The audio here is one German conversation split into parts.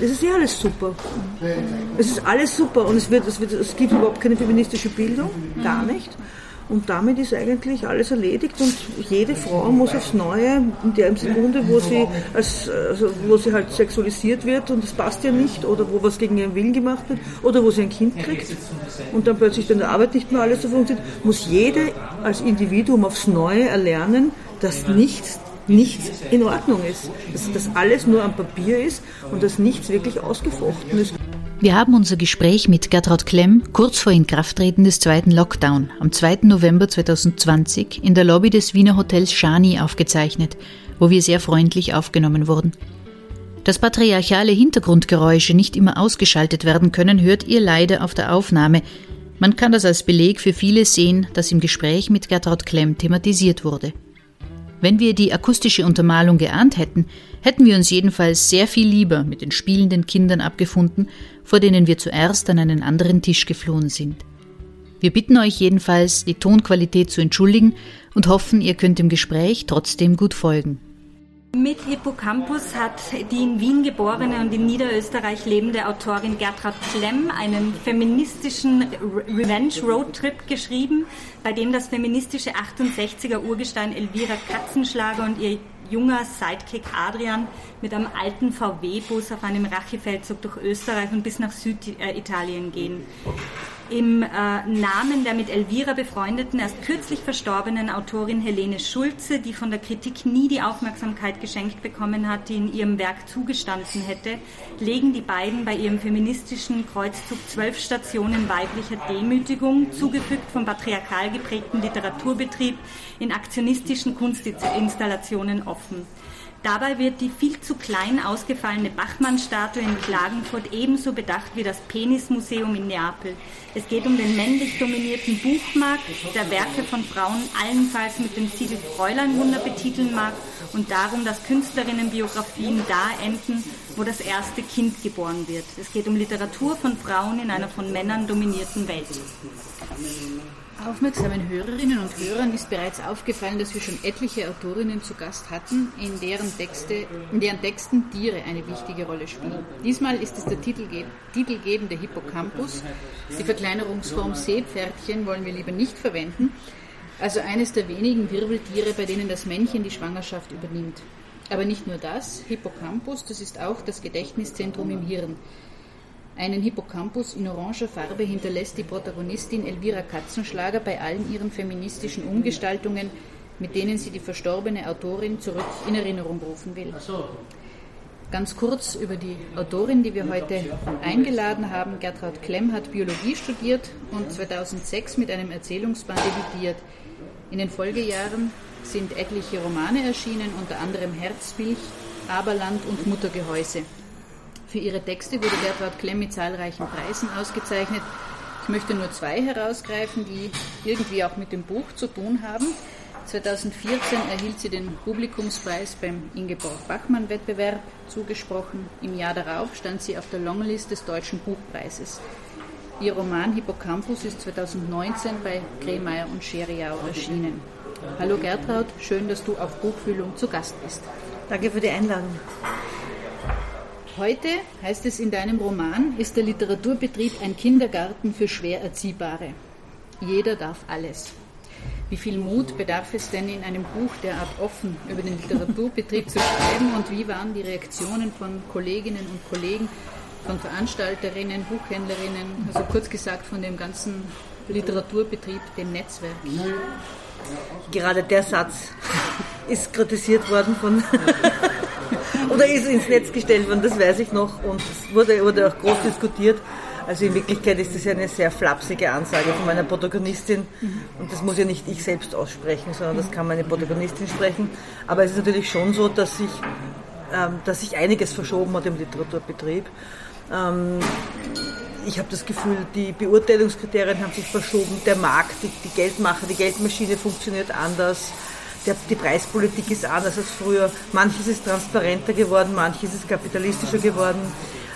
Es ist ja alles super. Es ist alles super und es, wird, es, wird, es gibt überhaupt keine feministische Bildung, gar nicht. Und damit ist eigentlich alles erledigt und jede Frau muss aufs Neue, in der Sekunde, wo sie, als, also wo sie halt sexualisiert wird und es passt ihr nicht oder wo was gegen ihren Willen gemacht wird oder wo sie ein Kind kriegt und dann plötzlich in der Arbeit nicht mehr alles so funktioniert, muss jede als Individuum aufs Neue erlernen, dass nichts nichts in Ordnung ist. Dass das alles nur am Papier ist und dass nichts wirklich ausgefochten ist. Wir haben unser Gespräch mit Gertraud Klemm kurz vor Inkrafttreten des zweiten Lockdown am 2. November 2020 in der Lobby des Wiener Hotels Shani aufgezeichnet, wo wir sehr freundlich aufgenommen wurden. Dass patriarchale Hintergrundgeräusche nicht immer ausgeschaltet werden können, hört ihr leider auf der Aufnahme. Man kann das als Beleg für vieles sehen, das im Gespräch mit Gertraud Klemm thematisiert wurde. Wenn wir die akustische Untermalung geahnt hätten, hätten wir uns jedenfalls sehr viel lieber mit den spielenden Kindern abgefunden, vor denen wir zuerst an einen anderen Tisch geflohen sind. Wir bitten euch jedenfalls, die Tonqualität zu entschuldigen und hoffen, ihr könnt dem Gespräch trotzdem gut folgen. Mit Hippocampus hat die in Wien geborene und in Niederösterreich lebende Autorin Gertrud Klemm einen feministischen Revenge Roadtrip geschrieben, bei dem das feministische 68er Urgestein Elvira Katzenschlager und ihr junger Sidekick Adrian mit einem alten VW-Bus auf einem Rachefeldzug durch Österreich und bis nach Süditalien gehen im äh, Namen der mit Elvira befreundeten, erst kürzlich verstorbenen Autorin Helene Schulze, die von der Kritik nie die Aufmerksamkeit geschenkt bekommen hat, die in ihrem Werk zugestanden hätte, legen die beiden bei ihrem feministischen Kreuzzug zwölf Stationen weiblicher Demütigung, zugefügt vom patriarchal geprägten Literaturbetrieb, in aktionistischen Kunstinstallationen offen. Dabei wird die viel zu klein ausgefallene Bachmann-Statue in Klagenfurt ebenso bedacht wie das Penismuseum in Neapel. Es geht um den männlich dominierten Buchmarkt, der Werke von Frauen allenfalls mit dem Siegel Fräuleinwunder betiteln mag und darum, dass Künstlerinnenbiografien da enden, wo das erste Kind geboren wird. Es geht um Literatur von Frauen in einer von Männern dominierten Welt. Aufmerksamen Hörerinnen und Hörern ist bereits aufgefallen, dass wir schon etliche Autorinnen zu Gast hatten, in deren, Texte, in deren Texten Tiere eine wichtige Rolle spielen. Diesmal ist es der Titelge titelgebende Hippocampus. Die Verkleinerungsform Seepferdchen wollen wir lieber nicht verwenden, also eines der wenigen Wirbeltiere, bei denen das Männchen die Schwangerschaft übernimmt. Aber nicht nur das, Hippocampus, das ist auch das Gedächtniszentrum im Hirn. Einen Hippocampus in oranger Farbe hinterlässt die Protagonistin Elvira Katzenschlager bei allen ihren feministischen Umgestaltungen, mit denen sie die verstorbene Autorin zurück in Erinnerung rufen will. Ganz kurz über die Autorin, die wir heute eingeladen haben. Gertraud Klemm hat Biologie studiert und 2006 mit einem Erzählungsband debütiert. In den Folgejahren sind etliche Romane erschienen, unter anderem Herzmilch, Aberland und Muttergehäuse. Für ihre Texte wurde Gertrud Klemm mit zahlreichen Preisen ausgezeichnet. Ich möchte nur zwei herausgreifen, die irgendwie auch mit dem Buch zu tun haben. 2014 erhielt sie den Publikumspreis beim Ingeborg Bachmann Wettbewerb zugesprochen. Im Jahr darauf stand sie auf der Longlist des Deutschen Buchpreises. Ihr Roman Hippocampus ist 2019 bei Kremeyer und Scheriau erschienen. Hallo Gertraud, schön, dass du auf Buchfühlung zu Gast bist. Danke für die Einladung. Heute, heißt es in deinem Roman, ist der Literaturbetrieb ein Kindergarten für schwer Erziehbare. Jeder darf alles. Wie viel Mut bedarf es denn in einem Buch derart offen über den Literaturbetrieb zu schreiben und wie waren die Reaktionen von Kolleginnen und Kollegen, von Veranstalterinnen, Buchhändlerinnen, also kurz gesagt von dem ganzen Literaturbetrieb, dem Netzwerk? Gerade der Satz ist kritisiert worden von oder ist ins Netz gestellt worden, das weiß ich noch und es wurde, wurde auch groß diskutiert. Also in Wirklichkeit ist das ja eine sehr flapsige Ansage von meiner Protagonistin und das muss ja nicht ich selbst aussprechen, sondern das kann meine Protagonistin sprechen. Aber es ist natürlich schon so, dass sich, ähm, dass sich einiges verschoben hat im Literaturbetrieb. Ähm, ich habe das Gefühl, die Beurteilungskriterien haben sich verschoben, der Markt, die, die Geldmacher, die Geldmaschine funktioniert anders der, die Preispolitik ist anders als früher. Manches ist transparenter geworden, manches ist kapitalistischer geworden.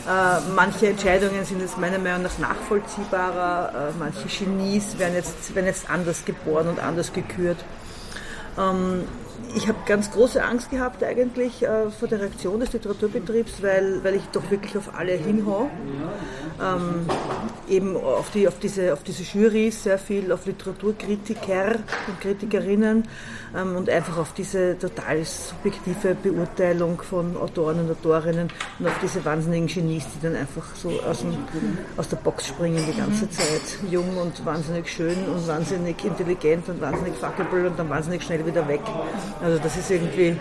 Äh, manche Entscheidungen sind jetzt meiner Meinung nach nachvollziehbarer. Äh, manche Genies werden jetzt, werden jetzt anders geboren und anders gekürt. Ähm, ich habe ganz große Angst gehabt eigentlich äh, vor der Reaktion des Literaturbetriebs, weil, weil ich doch wirklich auf alle hinhaue. Ähm, eben auf, die, auf, diese, auf diese Jurys sehr viel, auf Literaturkritiker und Kritikerinnen und einfach auf diese total subjektive Beurteilung von Autoren und Autorinnen und auf diese wahnsinnigen Genies, die dann einfach so aus, dem, aus der Box springen die ganze Zeit. Jung und wahnsinnig schön und wahnsinnig intelligent und wahnsinnig fuckable und dann wahnsinnig schnell wieder weg. Also das ist irgendwie,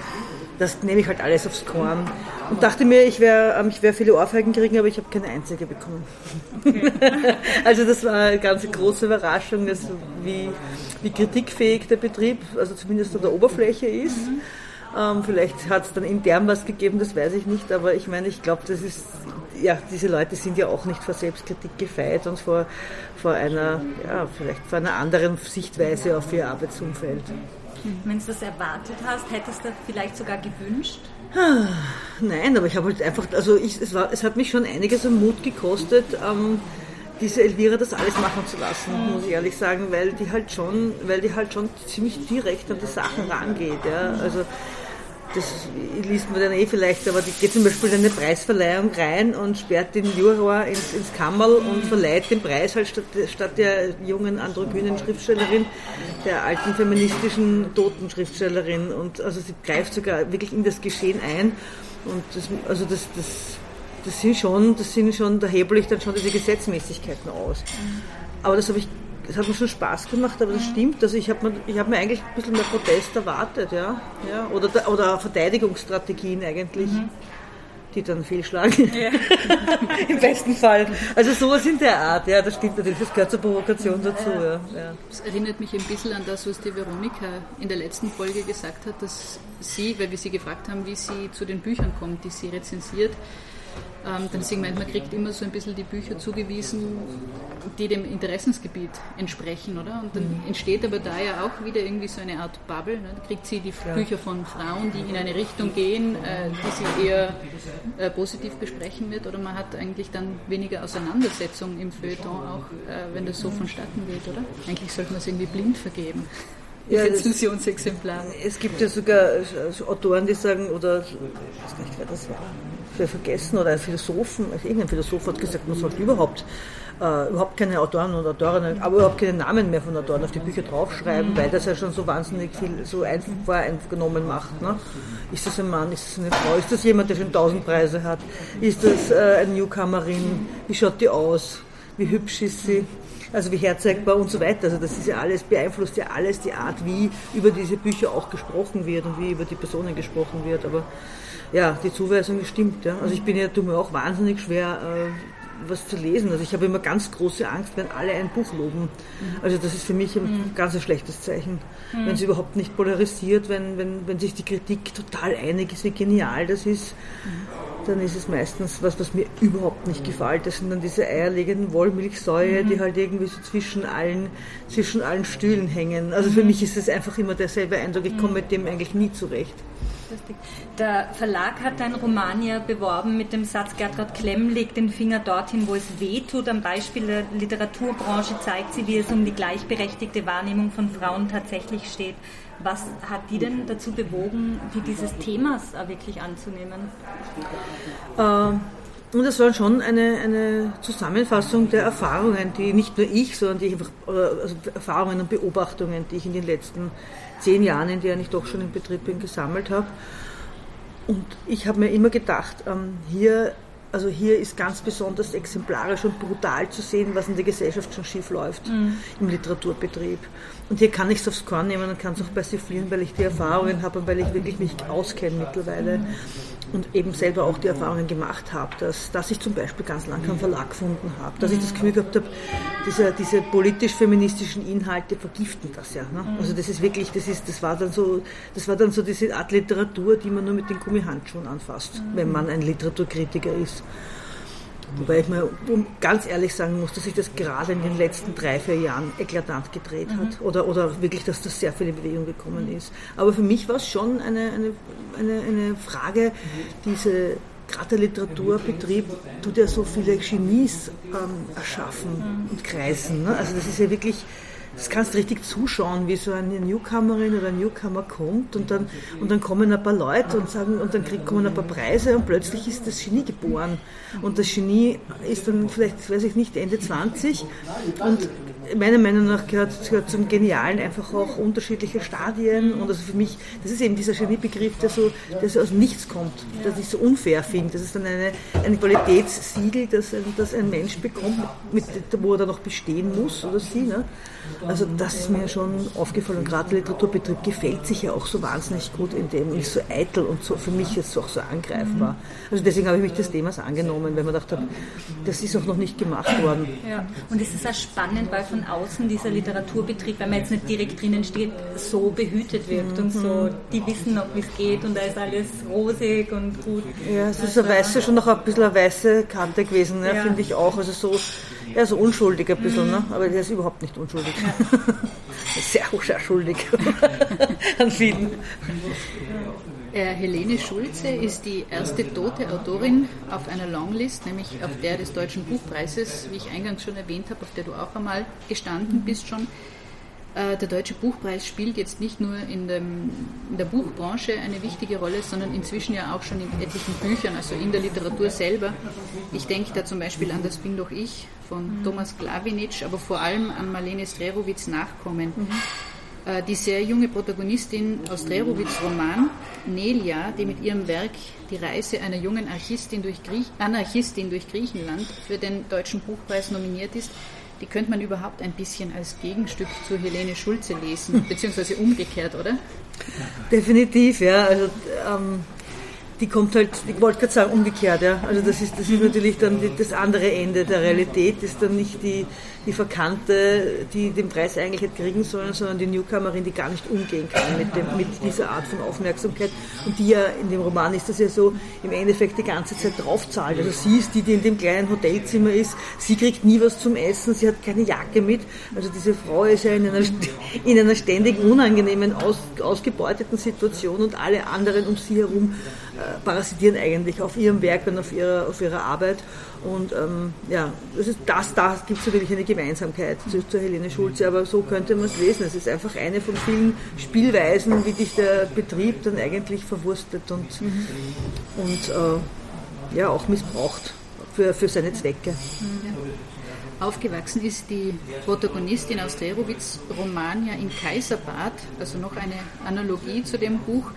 das nehme ich halt alles aufs Korn. Und dachte mir, ich werde ähm, ich wär viele Ohrfeigen kriegen, aber ich habe keine einzige bekommen. Okay. also das war eine ganz große Überraschung, dass, wie, wie kritikfähig der Betrieb, also zumindest an der Oberfläche ist. Mhm. Ähm, vielleicht hat es dann intern was gegeben, das weiß ich nicht, aber ich meine, ich glaube, das ist, ja, diese Leute sind ja auch nicht vor Selbstkritik gefeit und vor, vor einer, ja, vielleicht vor einer anderen Sichtweise auf ihr Arbeitsumfeld. Wenn du das erwartet hast, hättest du vielleicht sogar gewünscht? Nein, aber ich habe halt einfach, also ich, es, war, es hat mich schon einiges an Mut gekostet, ähm, diese Elvira das alles machen zu lassen, muss ich ehrlich sagen, weil die halt schon, weil die halt schon ziemlich direkt an die Sachen rangeht. Ja? Also das liest man dann eh vielleicht, aber die geht zum Beispiel in eine Preisverleihung rein und sperrt den Juror ins, ins Kammerl und verleiht den Preis halt statt, statt der jungen androgynen Schriftstellerin, der alten feministischen toten Schriftstellerin. Und also sie greift sogar wirklich in das Geschehen ein. Und das, also das, das, das sind schon, das sind schon, da hebel ich dann schon diese Gesetzmäßigkeiten aus. Aber das habe ich es hat mir schon Spaß gemacht, aber das stimmt. Also ich habe mir, hab mir eigentlich ein bisschen mehr Protest erwartet, ja. ja oder, oder Verteidigungsstrategien eigentlich. Mhm. Die dann fehlschlagen. Ja. Im besten Fall. Also sowas in der Art, ja, das stimmt natürlich, das gehört zur Provokation dazu. Ja. Ja. Das erinnert mich ein bisschen an das, was die Veronika in der letzten Folge gesagt hat, dass sie, weil wir sie gefragt haben, wie sie zu den Büchern kommt, die sie rezensiert, ähm, dann deswegen meint man kriegt immer so ein bisschen die Bücher zugewiesen, die dem Interessensgebiet entsprechen, oder? Und dann mhm. entsteht aber da ja auch wieder irgendwie so eine Art Bubble. Ne? Da kriegt sie die ja. Bücher von Frauen, die in eine Richtung gehen, äh, die sie eher äh, positiv besprechen wird, oder man hat eigentlich dann weniger Auseinandersetzung im Feuilleton, auch äh, wenn das so vonstatten geht, oder? Eigentlich sollte man es irgendwie blind vergeben. Ja, Rezensionsexemplare. Es gibt ja sogar Autoren, die sagen, oder ich weiß gar nicht, wer das war, für vergessen oder ein Philosophen, also irgendein Philosoph hat gesagt, man sollte überhaupt äh, überhaupt keine Autoren und Autorinnen, aber überhaupt keine Namen mehr von Autoren auf die Bücher draufschreiben, mhm. weil das ja schon so wahnsinnig viel so voreingenommen macht. Ne? Ist das ein Mann, ist das eine Frau, ist das jemand, der schon tausend Preise hat, ist das äh, eine Newcomerin, wie schaut die aus, wie hübsch ist sie? Also wie herzeigbar und so weiter. Also das ist ja alles, beeinflusst ja alles die Art, wie über diese Bücher auch gesprochen wird und wie über die Personen gesprochen wird. Aber ja, die Zuweisung stimmt. Ja. Also ich bin ja, tue mir auch wahnsinnig schwer, äh, was zu lesen. Also ich habe immer ganz große Angst, wenn alle ein Buch loben. Also das ist für mich ein mhm. ganz ein schlechtes Zeichen. Mhm. Wenn es überhaupt nicht polarisiert, wenn, wenn, wenn sich die Kritik total einig ist, wie genial das ist, mhm. dann ist es meistens was, was mir überhaupt nicht gefällt. Das sind dann diese eierlegenden Wollmilchsäue, die halt irgendwie so zwischen allen, zwischen allen Stühlen hängen. Also für mich ist es einfach immer derselbe Eindruck, ich komme mit dem eigentlich nie zurecht lustig. Der Verlag hat dein Roman ja beworben mit dem Satz, Gertrud Klemm legt den Finger dorthin, wo es weh tut. Am Beispiel der Literaturbranche zeigt sie, wie es um die gleichberechtigte Wahrnehmung von Frauen tatsächlich steht. Was hat die denn dazu bewogen, die dieses Themas wirklich anzunehmen? Ähm. Und es war schon eine, eine Zusammenfassung der Erfahrungen, die nicht nur ich, sondern die einfach, also Erfahrungen und Beobachtungen, die ich in den letzten zehn Jahren, in denen ich doch schon im Betrieb bin, gesammelt habe. Und ich habe mir immer gedacht, ähm, hier, also hier ist ganz besonders exemplarisch und brutal zu sehen, was in der Gesellschaft schon schief läuft mhm. im Literaturbetrieb. Und hier kann ich es aufs Korn nehmen und kann es auch persiflieren, weil ich die Erfahrungen habe und weil ich wirklich mich auskenne mittlerweile. Mhm und eben selber auch die Erfahrungen gemacht habe, dass, dass ich zum Beispiel ganz lang keinen Verlag gefunden habe, dass ich das Gefühl gehabt habe, diese, diese politisch-feministischen Inhalte vergiften das ja. Ne? Also das ist wirklich, das ist, das war dann so, das war dann so diese Art Literatur, die man nur mit den Gummihandschuhen anfasst, wenn man ein Literaturkritiker ist. Wobei ich mir ganz ehrlich sagen muss, dass sich das gerade in den letzten drei, vier Jahren eklatant gedreht mhm. hat. Oder, oder wirklich, dass das sehr viel in Bewegung gekommen ist. Aber für mich war es schon eine, eine, eine, eine Frage, diese gerade der Literaturbetrieb tut ja so viele Genies ähm, erschaffen mhm. und kreisen. Ne? Also das ist ja wirklich das kannst richtig zuschauen, wie so eine Newcomerin oder ein Newcomer kommt und dann, und dann kommen ein paar Leute und sagen, und dann krieg, kommen ein paar Preise und plötzlich ist das Genie geboren. Und das Genie ist dann vielleicht, weiß ich nicht, Ende 20 und meiner Meinung nach gehört, gehört zum Genialen einfach auch unterschiedliche Stadien und also für mich, das ist eben dieser Geniebegriff, der so, der so aus nichts kommt, dass ich so unfair finde. Das ist dann eine, ein Qualitätssiegel, das ein, das ein Mensch bekommt, mit, wo er dann noch bestehen muss oder sie. Ne? Also das ist mir schon aufgefallen und gerade der Literaturbetrieb gefällt sich ja auch so wahnsinnig gut, in dem ist so eitel und so für mich jetzt auch so angreifbar. Also deswegen habe ich mich des Themas angenommen, weil man dachte, das ist auch noch nicht gemacht worden. Ja, und es ist auch spannend, weil von außen dieser Literaturbetrieb, wenn man jetzt nicht direkt drinnen steht, so behütet wirkt und so, die wissen noch, wie es geht und da ist alles rosig und gut. Ja, es ist also, eine weiße, schon noch ein bisschen eine weiße Kante gewesen, ne, ja. finde ich auch. Also so ja, so unschuldig ein bisschen, ne? aber der ist überhaupt nicht unschuldig. Ja. sehr, sehr schuldig an vielen. Äh, Helene Schulze ist die erste tote Autorin auf einer Longlist, nämlich auf der des Deutschen Buchpreises, wie ich eingangs schon erwähnt habe, auf der du auch einmal gestanden bist schon. Äh, der Deutsche Buchpreis spielt jetzt nicht nur in, dem, in, der Buchbranche eine wichtige Rolle, sondern inzwischen ja auch schon in etlichen Büchern, also in der Literatur selber. Ich denke da zum Beispiel an Das bin doch ich von mhm. Thomas Klawinitsch, aber vor allem an Marlene Strerowitz Nachkommen. Mhm. Äh, die sehr junge Protagonistin aus Strerowitz Roman, Nelia, die mit ihrem Werk Die Reise einer jungen Anarchistin durch, Griech Anarchistin durch Griechenland für den Deutschen Buchpreis nominiert ist, die könnte man überhaupt ein bisschen als Gegenstück zu Helene Schulze lesen, beziehungsweise umgekehrt, oder? Definitiv, ja. Also, ähm, die kommt halt, ich wollte gerade sagen, umgekehrt, ja. Also das ist, das ist natürlich dann die, das andere Ende der Realität, ist dann nicht die, die Verkannte, die den Preis eigentlich hätte kriegen sollen, sondern die Newcomerin, die gar nicht umgehen kann mit, dem, mit dieser Art von Aufmerksamkeit. Und die ja, in dem Roman ist das ja so, im Endeffekt die ganze Zeit draufzahlt. Also sie ist die, die in dem kleinen Hotelzimmer ist, sie kriegt nie was zum Essen, sie hat keine Jacke mit. Also diese Frau ist ja in einer, in einer ständig unangenehmen, aus, ausgebeuteten Situation und alle anderen um sie herum parasitieren eigentlich auf ihrem Werk und auf ihrer, auf ihrer Arbeit. Und ähm, ja, das ist das, da gibt es natürlich eine Gemeinsamkeit zu, zu, Helene Schulze, aber so könnte man es lesen. Es ist einfach eine von vielen Spielweisen, wie dich der Betrieb dann eigentlich verwurstet und, mhm. und äh, ja, auch missbraucht für, für seine Zwecke. Mhm. Aufgewachsen ist die Protagonistin aus Derowitz Roman ja in Kaiserbad, also noch eine Analogie zu dem Buch.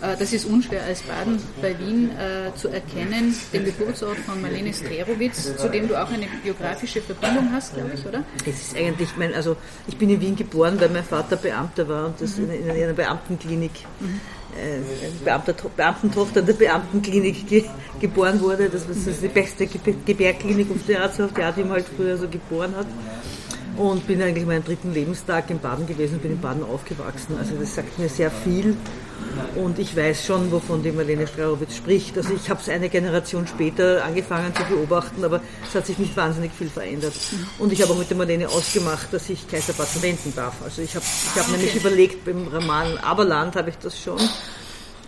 Äh, das ist unschwer als Baden bei Wien äh, zu erkennen, den Geburtsort von Marlene Strerowitz, zu dem du auch eine biografische Verbindung hast, glaube ich, oder? Es ist eigentlich mein, also ich bin in Wien geboren, weil mein Vater Beamter war und das in, in, einer Beamtenklinik. Mhm Beamter, Beamtentochter der Beamtenklinik ge, geboren wurde. Das war die beste Gebärklinik auf der auf die man halt früher so geboren hat. Und bin eigentlich meinen dritten Lebenstag in Baden gewesen, bin in Baden aufgewachsen. Also das sagt mir sehr viel. Und ich weiß schon, wovon die Marlene Strarowitz spricht. Also ich habe es eine Generation später angefangen zu beobachten, aber es hat sich nicht wahnsinnig viel verändert. Und ich habe auch mit der Marlene ausgemacht, dass ich Kaiserbad verwenden darf. Also ich habe ich hab nämlich überlegt, beim Roman Aberland habe ich das schon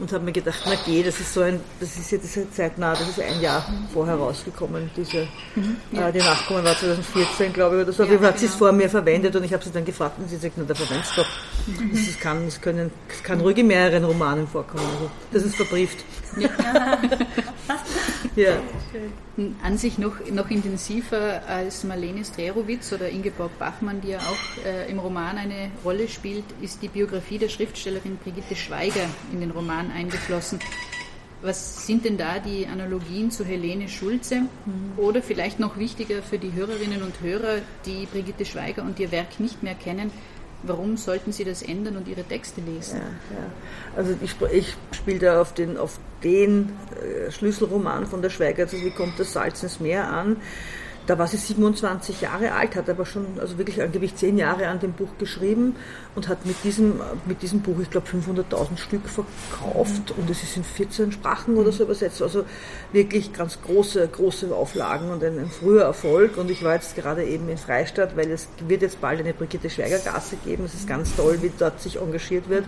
und habe mir gedacht, na geh, das ist so ein, das ist jetzt halt zeitnah, das ist ein Jahr vorher rausgekommen, diese, mhm, ja. äh, die Nachkommen war 2014, glaube ich, oder so. Jeden Fall hat sie es genau. vor mir verwendet und ich habe sie dann gefragt und sie sagt, na, da verwendest doch. Mhm. Das, das, kann, das, können, das kann ruhig in mehreren Romanen vorkommen. Also, das ist verbrieft. Ja. ja. An sich noch, noch intensiver als Marlene Strerowitz oder Ingeborg Bachmann, die ja auch äh, im Roman eine Rolle spielt, ist die Biografie der Schriftstellerin Brigitte Schweiger in den Roman eingeflossen. Was sind denn da die Analogien zu Helene Schulze? Mhm. Oder vielleicht noch wichtiger für die Hörerinnen und Hörer, die Brigitte Schweiger und ihr Werk nicht mehr kennen, Warum sollten Sie das ändern und Ihre Texte lesen? Ja, ja. Also ich, ich spiele da auf den, auf den äh, Schlüsselroman von der Schweiger, also wie kommt das Salz ins Meer an? Da war sie 27 Jahre alt, hat aber schon, also wirklich an Gewicht 10 Jahre an dem Buch geschrieben und hat mit diesem, mit diesem Buch, ich glaube, 500.000 Stück verkauft und es ist in 14 Sprachen oder so übersetzt. Also wirklich ganz große, große Auflagen und ein, ein früher Erfolg. Und ich war jetzt gerade eben in Freistadt, weil es wird jetzt bald eine Brigitte Schweiger Gasse geben. Es ist ganz toll, wie dort sich engagiert wird.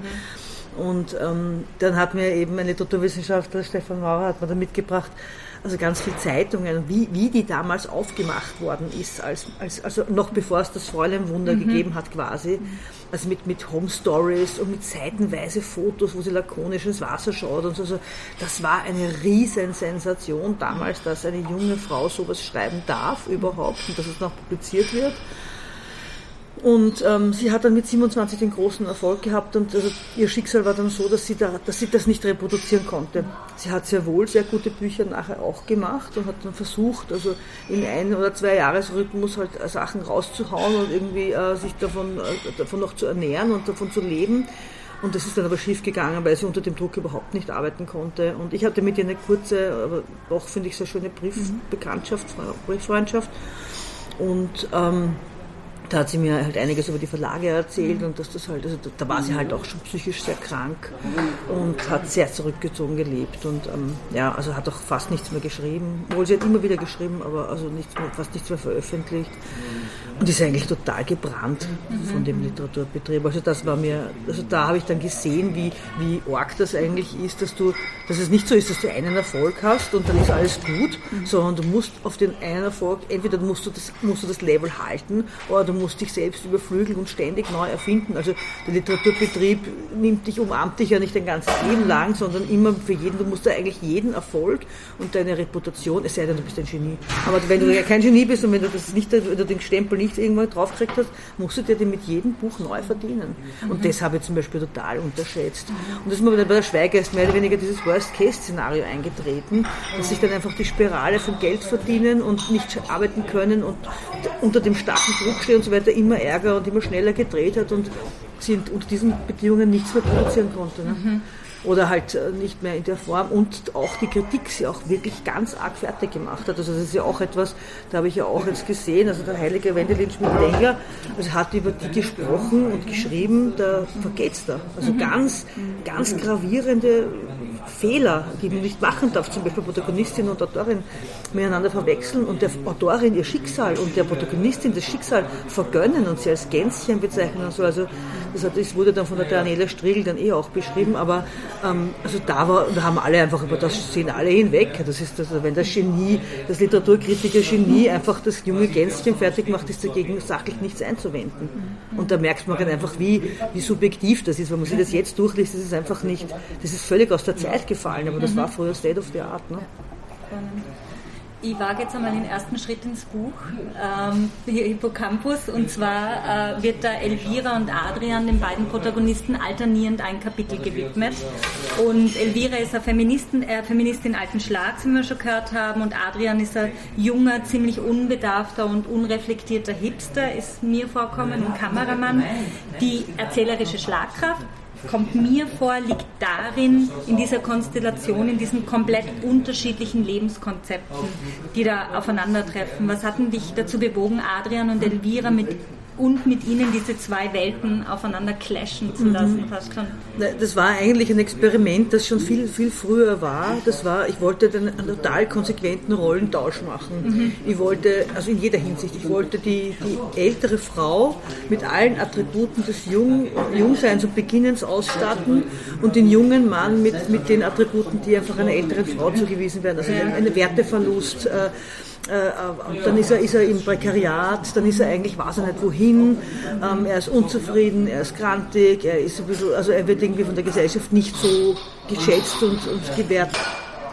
Und ähm, dann hat mir eben ein Literaturwissenschaftler, Stefan Maurer, hat mir da mitgebracht, also ganz viele Zeitungen, wie, wie die damals aufgemacht worden ist, als, als, also noch bevor es das Fräuleinwunder mhm. gegeben hat quasi. Also mit, mit Home Stories und mit seitenweise Fotos, wo sie lakonisch ins Wasser schaut und so. Also das war eine riesen Sensation damals, dass eine junge Frau sowas schreiben darf überhaupt und dass es noch publiziert wird. Und ähm, sie hat dann mit 27 den großen Erfolg gehabt und also ihr Schicksal war dann so, dass sie, da, dass sie das nicht reproduzieren konnte. Sie hat sehr wohl sehr gute Bücher nachher auch gemacht und hat dann versucht, also in ein oder zwei Jahresrhythmus halt äh, Sachen rauszuhauen und irgendwie äh, sich davon, äh, davon noch zu ernähren und davon zu leben. Und das ist dann aber schief gegangen, weil sie unter dem Druck überhaupt nicht arbeiten konnte. Und ich hatte mit ihr eine kurze, aber doch finde ich sehr schöne Briefbekanntschaft, Brieffreundschaft. Und ähm, da hat sie mir halt einiges über die Verlage erzählt und dass das halt, also da war sie halt auch schon psychisch sehr krank und hat sehr zurückgezogen gelebt und ähm, ja, also hat auch fast nichts mehr geschrieben, obwohl sie hat immer wieder geschrieben, aber also nichts mehr, fast nichts mehr veröffentlicht und ist eigentlich total gebrannt von dem Literaturbetrieb. Also das war mir, also da habe ich dann gesehen, wie, wie arg das eigentlich ist, dass du, dass es nicht so ist, dass du einen Erfolg hast und dann ist alles gut, sondern du musst auf den einen Erfolg, entweder musst du das, musst du das Level halten oder du musst dich selbst überflügeln und ständig neu erfinden. Also der Literaturbetrieb nimmt dich, umarmt dich ja nicht dein ganzes Leben lang, sondern immer für jeden, du musst da eigentlich jeden Erfolg und deine Reputation, es sei denn, du bist ein Genie. Aber wenn du ja kein Genie bist und wenn du das nicht, wenn du den Stempel nicht irgendwann draufgekriegt hast, musst du dir den mit jedem Buch neu verdienen. Und das habe ich zum Beispiel total unterschätzt. Und das ist mir bei der Schweigeist mehr oder weniger dieses Worst-Case-Szenario eingetreten, dass sich dann einfach die Spirale von Geld verdienen und nicht arbeiten können und unter dem starken Druck stehen und so weiter immer ärger und immer schneller gedreht hat und sie unter diesen Bedingungen nichts mehr produzieren konnte. Ne? Mhm oder halt äh, nicht mehr in der Form und auch die Kritik sie auch wirklich ganz arg fertig gemacht hat. Also das ist ja auch etwas, da habe ich ja auch jetzt gesehen, also der heilige Wendelin Schmidt-Lenger also hat über die gesprochen und geschrieben, da vergeht's da. Also mhm. ganz, ganz gravierende Fehler, die man nicht machen darf, zum Beispiel Protagonistin und Autorin miteinander verwechseln und der Autorin ihr Schicksal und der Protagonistin das Schicksal vergönnen und sie als Gänschen bezeichnen und so. Also das, hat, das wurde dann von der Daniela Striegel dann eh auch beschrieben, aber ähm, also da, war, da haben alle einfach über das sehen alle hinweg. Das ist also, wenn das Genie, das Literaturkritiker Genie einfach das junge Gänschen fertig macht, ist dagegen sachlich nichts einzuwenden. Und da merkt man dann einfach, wie, wie subjektiv das ist. Wenn man sich das jetzt durchliest, das ist einfach nicht, das ist völlig aus der Zeit gefallen, aber das war früher State of the Art. Ne? Ich wage jetzt einmal den ersten Schritt ins Buch, ähm, Hippocampus, und zwar äh, wird da Elvira und Adrian, den beiden Protagonisten, alternierend ein Kapitel gewidmet. Und Elvira ist eine Feministin, äh, Feministin alten Schlags, wie wir schon gehört haben, und Adrian ist ein junger, ziemlich unbedarfter und unreflektierter Hipster, ist mir vorkommen, ein Kameramann. Die erzählerische Schlagkraft kommt mir vor, liegt darin, in dieser Konstellation, in diesen komplett unterschiedlichen Lebenskonzepten, die da aufeinandertreffen. Was hatten dich dazu bewogen, Adrian und Elvira mit und mit ihnen diese zwei Welten aufeinander clashen zu lassen, mhm. Das war eigentlich ein Experiment, das schon viel, viel früher war. Das war, ich wollte einen, einen total konsequenten Rollentausch machen. Mhm. Ich wollte, also in jeder Hinsicht, ich wollte die, die ältere Frau mit allen Attributen des Jung, Jungseins und Beginnens ausstatten und den jungen Mann mit, mit den Attributen, die einfach einer älteren Frau zugewiesen werden. Also ein, ein Werteverlust. Äh, äh, dann ist er, ist er im Prekariat, dann ist er eigentlich, weiß er nicht wohin, ähm, er ist unzufrieden, er ist krantig, er ist ein bisschen, also er wird irgendwie von der Gesellschaft nicht so geschätzt und, und gewährt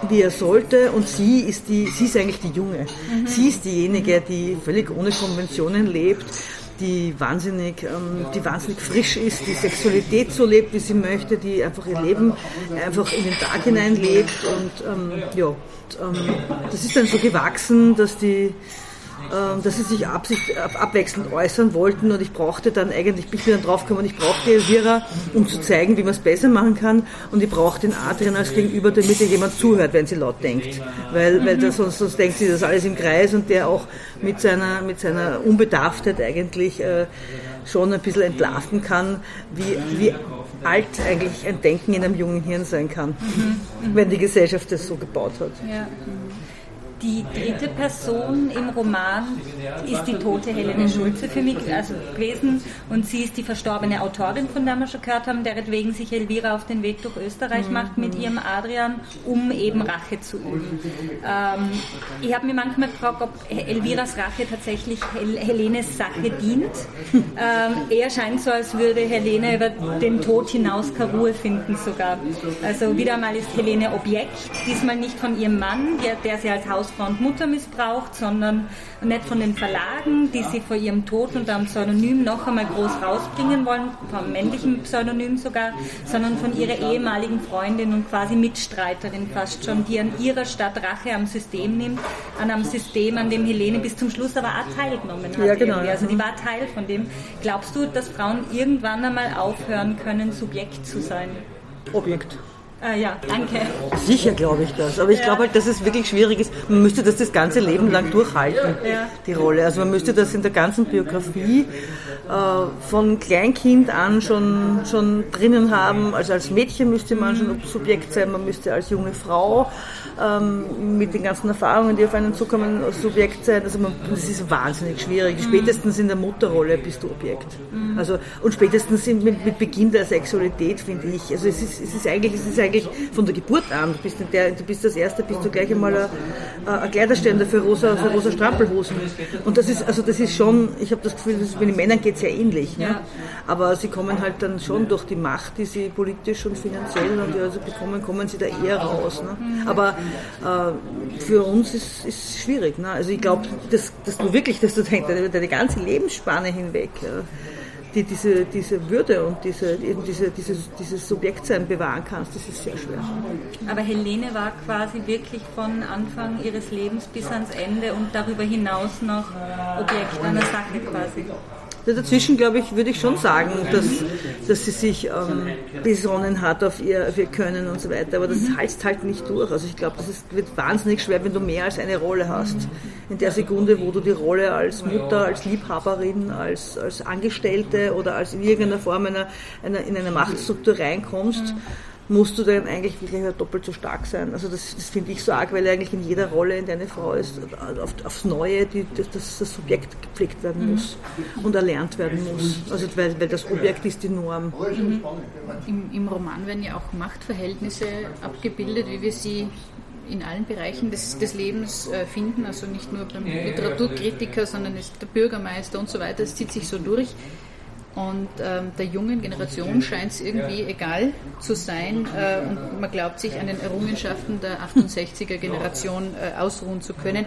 wie er sollte und sie ist die, sie ist eigentlich die Junge. Mhm. Sie ist diejenige, die völlig ohne Konventionen lebt, die wahnsinnig, ähm, die wahnsinnig frisch ist, die Sexualität so lebt, wie sie möchte, die einfach ihr Leben einfach in den Tag hinein lebt und ähm, ja, ähm, das ist dann so gewachsen, dass die dass sie sich absicht, abwechselnd äußern wollten und ich brauchte dann eigentlich, ich bin dann draufgekommen, ich brauchte Elvira, um zu zeigen, wie man es besser machen kann und ich brauchte den Adrian als Gegenüber, damit ihr jemand zuhört, wenn sie laut denkt, weil, weil das, sonst, sonst denkt sie das alles im Kreis und der auch mit seiner, mit seiner Unbedarftheit eigentlich äh, schon ein bisschen entlarven kann, wie, wie alt eigentlich ein Denken in einem jungen Hirn sein kann, mhm. wenn die Gesellschaft das so gebaut hat. Ja. Die dritte Person im Roman ist die tote Helene Schulze für mich also gewesen und sie ist die verstorbene Autorin, von der wir schon gehört haben, deretwegen sich Elvira auf den Weg durch Österreich mhm. macht mit ihrem Adrian, um eben Rache zu üben. Ähm, ich habe mir manchmal gefragt, ob Elviras Rache tatsächlich Hel Helenes Sache dient. Ähm, eher scheint so, als würde Helene über den Tod hinaus keine Ruhe finden sogar. Also wieder mal ist Helene Objekt, diesmal nicht von ihrem Mann, der, der sie als Haus Frau und Mutter missbraucht, sondern nicht von den Verlagen, die sie vor ihrem Tod unter einem Pseudonym noch einmal groß rausbringen wollen, vom männlichen Pseudonym sogar, sondern von ihrer ehemaligen Freundin und quasi Mitstreiterin fast schon, die an ihrer Stadt Rache am System nimmt, an einem System, an dem Helene bis zum Schluss aber auch teilgenommen hat. Ja, genau. Also die war Teil von dem. Glaubst du, dass Frauen irgendwann einmal aufhören können, Subjekt zu sein? Objekt. Ah, ja, danke. Sicher glaube ich das. Aber ich glaube halt, dass es wirklich schwierig ist. Man müsste das das ganze Leben lang durchhalten, ja. die Rolle. Also man müsste das in der ganzen Biografie äh, von Kleinkind an schon, schon drinnen haben. Also als Mädchen müsste man schon Subjekt sein, man müsste als junge Frau ähm, mit den ganzen Erfahrungen, die auf einen zukommen, Subjekt sein. Also man, das ist wahnsinnig schwierig. Mhm. Spätestens in der Mutterrolle bist du Objekt. Mhm. Also, und spätestens mit, mit Beginn der Sexualität, finde ich. Also es ist, es ist eigentlich, es ist eigentlich von der Geburt an. Du bist, der, du bist das Erste, bist du gleich einmal ein, ein Kleiderständer für rosa, für rosa Strampelhosen. Und das ist, also das ist schon, ich habe das Gefühl, dass, bei den Männern geht es ja ähnlich. Ne? Aber sie kommen halt dann schon durch die Macht, die sie politisch und finanziell und also bekommen, kommen sie da eher raus. Ne? Aber äh, für uns ist es schwierig. Ne? Also ich glaube, dass, dass du wirklich, dass du deine, deine ganze Lebensspanne hinweg äh, die diese, diese Würde und diese, diese, dieses, dieses Subjektsein bewahren kannst, das ist sehr schwer. Aber Helene war quasi wirklich von Anfang ihres Lebens bis ans Ende und darüber hinaus noch Objekt einer Sache quasi. Dazwischen, glaube ich, würde ich schon sagen, dass, dass sie sich ähm, besonnen hat auf ihr, auf ihr Können und so weiter. Aber das mhm. heißt halt nicht durch. Also ich glaube, das ist, wird wahnsinnig schwer, wenn du mehr als eine Rolle hast. In der Sekunde, wo du die Rolle als Mutter, als Liebhaberin, als, als Angestellte oder als in irgendeiner Form einer, einer, in eine Machtstruktur reinkommst, musst du dann eigentlich wirklich doppelt so stark sein. Also das, das finde ich so arg, weil eigentlich in jeder Rolle, in der eine Frau ist, auf, aufs Neue die, das, das, Subjekt gepflegt werden mhm. muss mhm. und erlernt werden muss. Also weil, weil das Objekt ist die Norm. Mhm. Im, Im Roman werden ja auch Machtverhältnisse abgebildet, wie wir sie in allen Bereichen des, des Lebens äh, finden, also nicht nur beim Literaturkritiker, sondern ist der Bürgermeister und so weiter. Es zieht sich so durch. Und ähm, der jungen Generation scheint es irgendwie egal zu sein äh, und man glaubt sich an den Errungenschaften der 68er Generation äh, ausruhen zu können.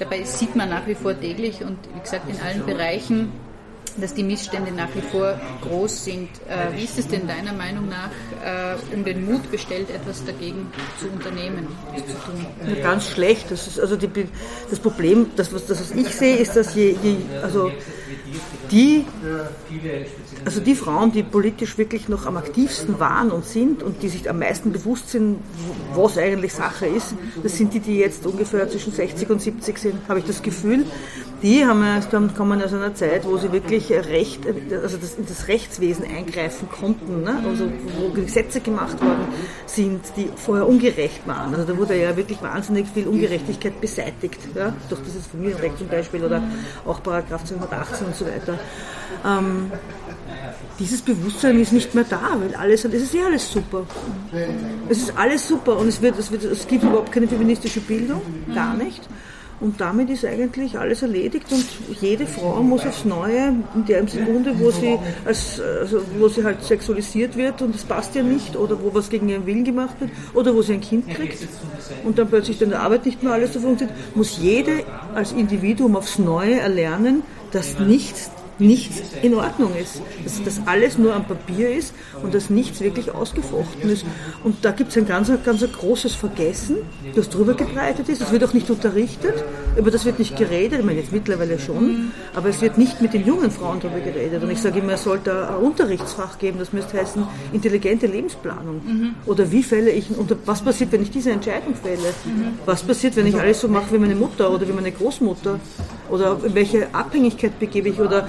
Dabei sieht man nach wie vor täglich und wie gesagt in allen Bereichen, dass die Missstände nach wie vor groß sind. Äh, wie ist es denn deiner Meinung nach äh, um den Mut bestellt, etwas dagegen zu unternehmen, zu tun? Ja, ganz schlecht. Das ist also die, das Problem, das was, das was ich sehe, ist, dass je, je also die, also die Frauen, die politisch wirklich noch am aktivsten waren und sind und die sich am meisten bewusst sind, was eigentlich Sache ist, das sind die, die jetzt ungefähr zwischen 60 und 70 sind, habe ich das Gefühl. Die haben, kommen aus einer Zeit, wo sie wirklich Recht, also das, in das Rechtswesen eingreifen konnten, ne? also wo Gesetze gemacht worden sind, die vorher ungerecht waren. Also da wurde ja wirklich wahnsinnig viel Ungerechtigkeit beseitigt, ja? durch dieses Familienrecht zum Beispiel oder auch Paragraph 218 und so weiter. Ähm, dieses Bewusstsein ist nicht mehr da, weil alles, es ist ja alles super. Es ist alles super und es, wird, es, wird, es gibt überhaupt keine feministische Bildung, gar nicht. Und damit ist eigentlich alles erledigt und jede Frau muss aufs Neue, in der Sekunde, wo sie, als, also wo sie halt sexualisiert wird und es passt ihr nicht oder wo was gegen ihren Willen gemacht wird oder wo sie ein Kind kriegt und dann plötzlich in der Arbeit nicht mehr alles so funktioniert, muss jede als Individuum aufs Neue erlernen, dass nichts nichts in Ordnung ist. Dass das alles nur am Papier ist und dass nichts wirklich ausgefochten ist. Und da gibt es ein ganz, ganz großes Vergessen, das drüber gebreitet ist. Das wird auch nicht unterrichtet, über das wird nicht geredet. Ich meine, jetzt mittlerweile schon, aber es wird nicht mit den jungen Frauen darüber geredet. Und ich sage immer, es sollte ein Unterrichtsfach geben, das müsste heißen intelligente Lebensplanung. Mhm. Oder wie fälle ich, und was passiert, wenn ich diese Entscheidung fälle? Mhm. Was passiert, wenn ich alles so mache wie meine Mutter oder wie meine Großmutter? Oder in welche Abhängigkeit begebe ich? Oder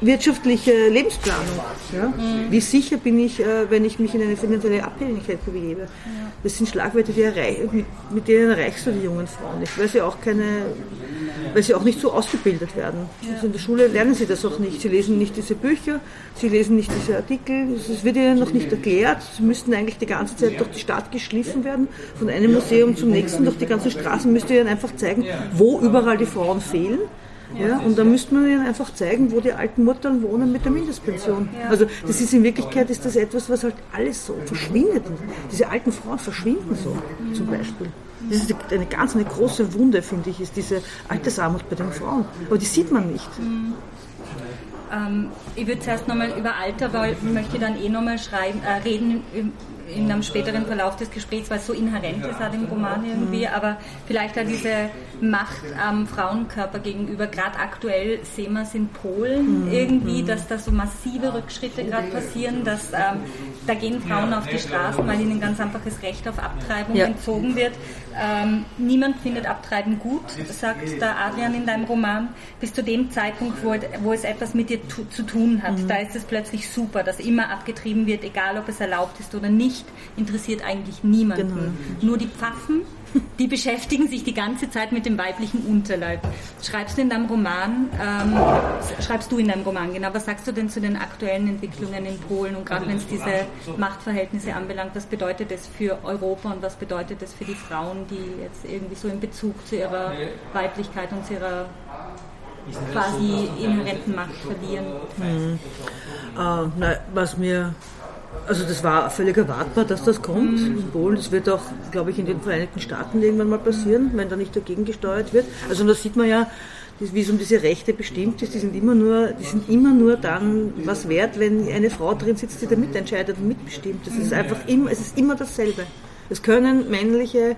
wirtschaftliche Lebensplanung. Ja? Wie sicher bin ich, äh, wenn ich mich in eine finanzielle Abhängigkeit begebe? Das sind Schlagwörter, die erreich, mit, mit, denen erreichst du die jungen Frauen nicht, weil sie auch keine, weil sie auch nicht so ausgebildet werden. Also in der Schule lernen sie das auch nicht. Sie lesen nicht diese Bücher, sie lesen nicht diese Artikel, es wird ihnen noch nicht erklärt. Sie müssten eigentlich die ganze Zeit durch die Stadt geschliffen werden, von einem Museum zum nächsten, durch die ganze Straßen müsste ihnen einfach zeigen, wo überall die Frauen fehlen ja, und da müsste man ihnen einfach zeigen, wo die alten Muttern wohnen mit der Mindestpension. Also das ist in Wirklichkeit ist das etwas, was halt alles so verschwindet. Diese alten Frauen verschwinden so, zum Beispiel. Das ist eine ganz eine große Wunde, finde ich, ist diese Altersarmut bei den Frauen. Aber die sieht man nicht. Mhm. Ähm, ich würde zuerst nochmal über Alter, weil ich möchte dann eh nochmal äh, reden in einem späteren Verlauf des Gesprächs, weil es so inhärent ist auch dem Roman irgendwie, mhm. aber vielleicht auch diese Macht am Frauenkörper gegenüber. Gerade aktuell sehen wir es in Polen mhm. irgendwie, mhm. dass da so massive Rückschritte gerade passieren, dass ähm, da gehen Frauen auf die Straßen, weil ihnen ganz einfach das Recht auf Abtreibung ja. entzogen wird. Ähm, niemand findet Abtreiben gut, sagt der Adrian in deinem Roman, bis zu dem Zeitpunkt, wo, wo es etwas mit dir tu, zu tun hat. Mhm. Da ist es plötzlich super, dass immer abgetrieben wird, egal ob es erlaubt ist oder nicht, interessiert eigentlich niemanden. Genau. Nur die Pfaffen die beschäftigen sich die ganze Zeit mit dem weiblichen Unterleib. Schreibst du in deinem Roman, ähm, schreibst du in deinem Roman, genau, was sagst du denn zu den aktuellen Entwicklungen in Polen und gerade wenn es diese Machtverhältnisse anbelangt, was bedeutet das für Europa und was bedeutet das für die Frauen, die jetzt irgendwie so in Bezug zu ihrer Weiblichkeit und zu ihrer quasi inhärenten Macht verlieren? Mhm. Äh, na, was mir also das war völlig erwartbar, dass das kommt mhm. in Polen. Das wird auch, glaube ich, in den Vereinigten Staaten irgendwann mal passieren, wenn da nicht dagegen gesteuert wird. Also da sieht man ja, wie es um diese Rechte bestimmt ist, die sind immer nur, die sind immer nur dann was wert, wenn eine Frau drin sitzt, die da mitentscheidet und mitbestimmt. Das ist einfach immer, es ist immer dasselbe. Es können männliche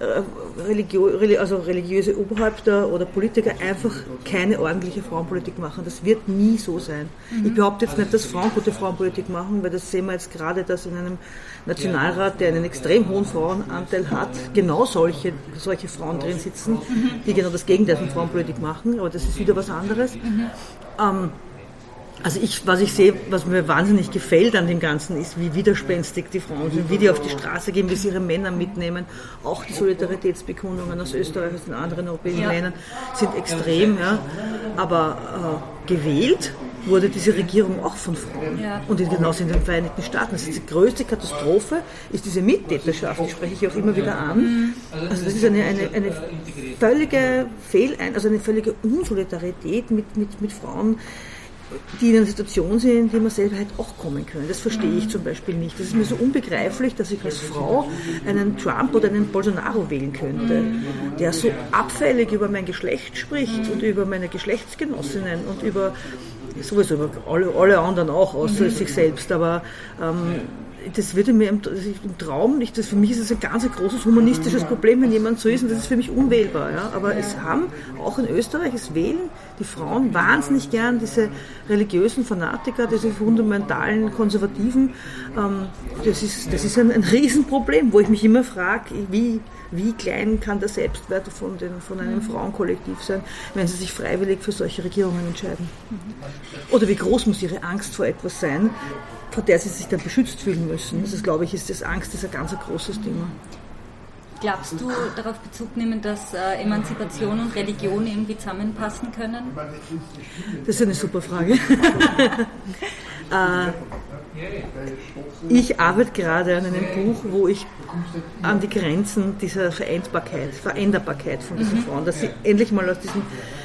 Religio also religiöse Oberhäupter oder Politiker einfach keine ordentliche Frauenpolitik machen. Das wird nie so sein. Mhm. Ich behaupte jetzt nicht, dass Frauen gute Frauenpolitik machen, weil das sehen wir jetzt gerade, dass in einem Nationalrat, der einen extrem hohen Frauenanteil hat, genau solche, solche Frauen drin sitzen, mhm. die genau das Gegenteil von Frauenpolitik machen. Aber das ist wieder was anderes. Mhm. Ähm, also ich, was ich sehe, was mir wahnsinnig gefällt an dem Ganzen, ist, wie widerspenstig die Frauen sind, wie die auf die Straße gehen, wie sie ihre Männer mitnehmen. Auch die Solidaritätsbekundungen aus Österreich, aus den anderen europäischen ja. Ländern sind extrem. Ja. Aber äh, gewählt wurde diese Regierung auch von Frauen. Ja. Und genauso in den Vereinigten Staaten. Das ist die größte Katastrophe, ist diese Mittäterschaft, die spreche ich auch immer wieder an. Mhm. Also das ist eine, eine, eine völlige Fehlein, also eine völlige Unsolidarität mit, mit, mit Frauen die in einer Situation sind, in die man selber halt auch kommen können. Das verstehe ich zum Beispiel nicht. Das ist mir so unbegreiflich, dass ich als Frau einen Trump oder einen Bolsonaro wählen könnte, der so abfällig über mein Geschlecht spricht und über meine Geschlechtsgenossinnen und über sowieso über alle, alle anderen auch, außer sich selbst. Aber ähm, das würde mir im, im, Traum nicht, das für mich ist es ein ganz großes humanistisches Problem, wenn jemand so ist und das ist für mich unwählbar. Ja? Aber es haben auch in Österreich, es wählen die Frauen wahnsinnig gern diese religiösen Fanatiker, diese fundamentalen Konservativen. Ähm, das ist, das ist ein, ein Riesenproblem, wo ich mich immer frage, wie, wie klein kann der Selbstwert von, den, von einem Frauenkollektiv sein, wenn sie sich freiwillig für solche Regierungen entscheiden? Oder wie groß muss ihre Angst vor etwas sein, vor der sie sich dann beschützt fühlen müssen. Das ist, glaube ich, ist das Angst ist ein ganz großes Thema. Glaubst du darauf Bezug nehmen, dass äh, Emanzipation und Religion irgendwie zusammenpassen können? Das ist eine super Frage. äh, ich arbeite gerade an einem Buch, wo ich an die Grenzen dieser Vereinbarkeit, Veränderbarkeit von diesen mhm. Frauen, dass sie endlich mal aus diesem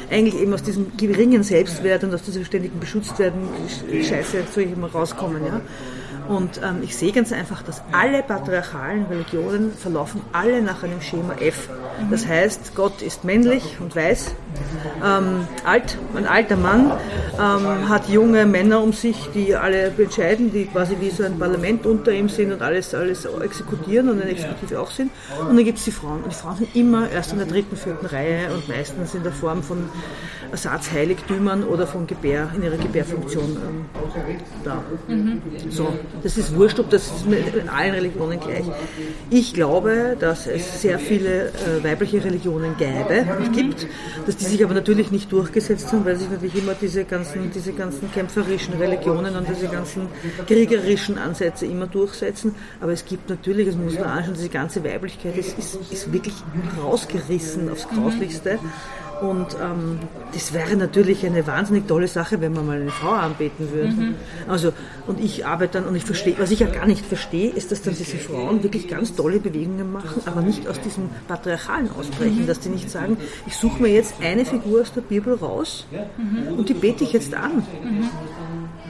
eigentlich eben aus diesem geringen Selbstwert und aus dieser ständigen Beschütztwerden Scheiße soll ich mal rauskommen. Ja? Und ähm, ich sehe ganz einfach, dass alle patriarchalen Religionen verlaufen alle nach einem Schema F. Das heißt, Gott ist männlich und weiß, ähm, alt, ein alter Mann, ähm, hat junge Männer um sich, die alle entscheiden, die quasi wie so ein Parlament unter ihm sind und alles, alles exekutieren und eine Exekutive auch sind. Und dann gibt es die Frauen. Und die Frauen sind immer erst in der dritten, vierten Reihe und meistens in der Form von Ersatzheiligtümern oder von Gebär, in ihrer Gebärfunktion ähm, da. Mhm. So, das ist wurscht, ob das ist in allen Religionen gleich. Ich glaube, dass es sehr viele äh, weibliche Religionen gäbe und gibt, dass die sich aber natürlich nicht durchgesetzt haben, weil sich natürlich immer diese ganzen, diese ganzen kämpferischen Religionen und diese ganzen kriegerischen Ansätze immer durchsetzen. Aber es gibt natürlich, das muss man anschauen, diese ganze Weiblichkeit ist, ist, ist wirklich rausgerissen aufs Grauslichste. Und ähm, das wäre natürlich eine wahnsinnig tolle Sache, wenn man mal eine Frau anbeten würde. Mhm. Also, und ich arbeite dann, und ich verstehe, was ich ja gar nicht verstehe, ist, dass dann diese Frauen wirklich ganz tolle Bewegungen machen, aber nicht aus diesem Patriarchalen ausbrechen, mhm. dass die nicht sagen, ich suche mir jetzt eine Figur aus der Bibel raus mhm. und die bete ich jetzt an. Mhm.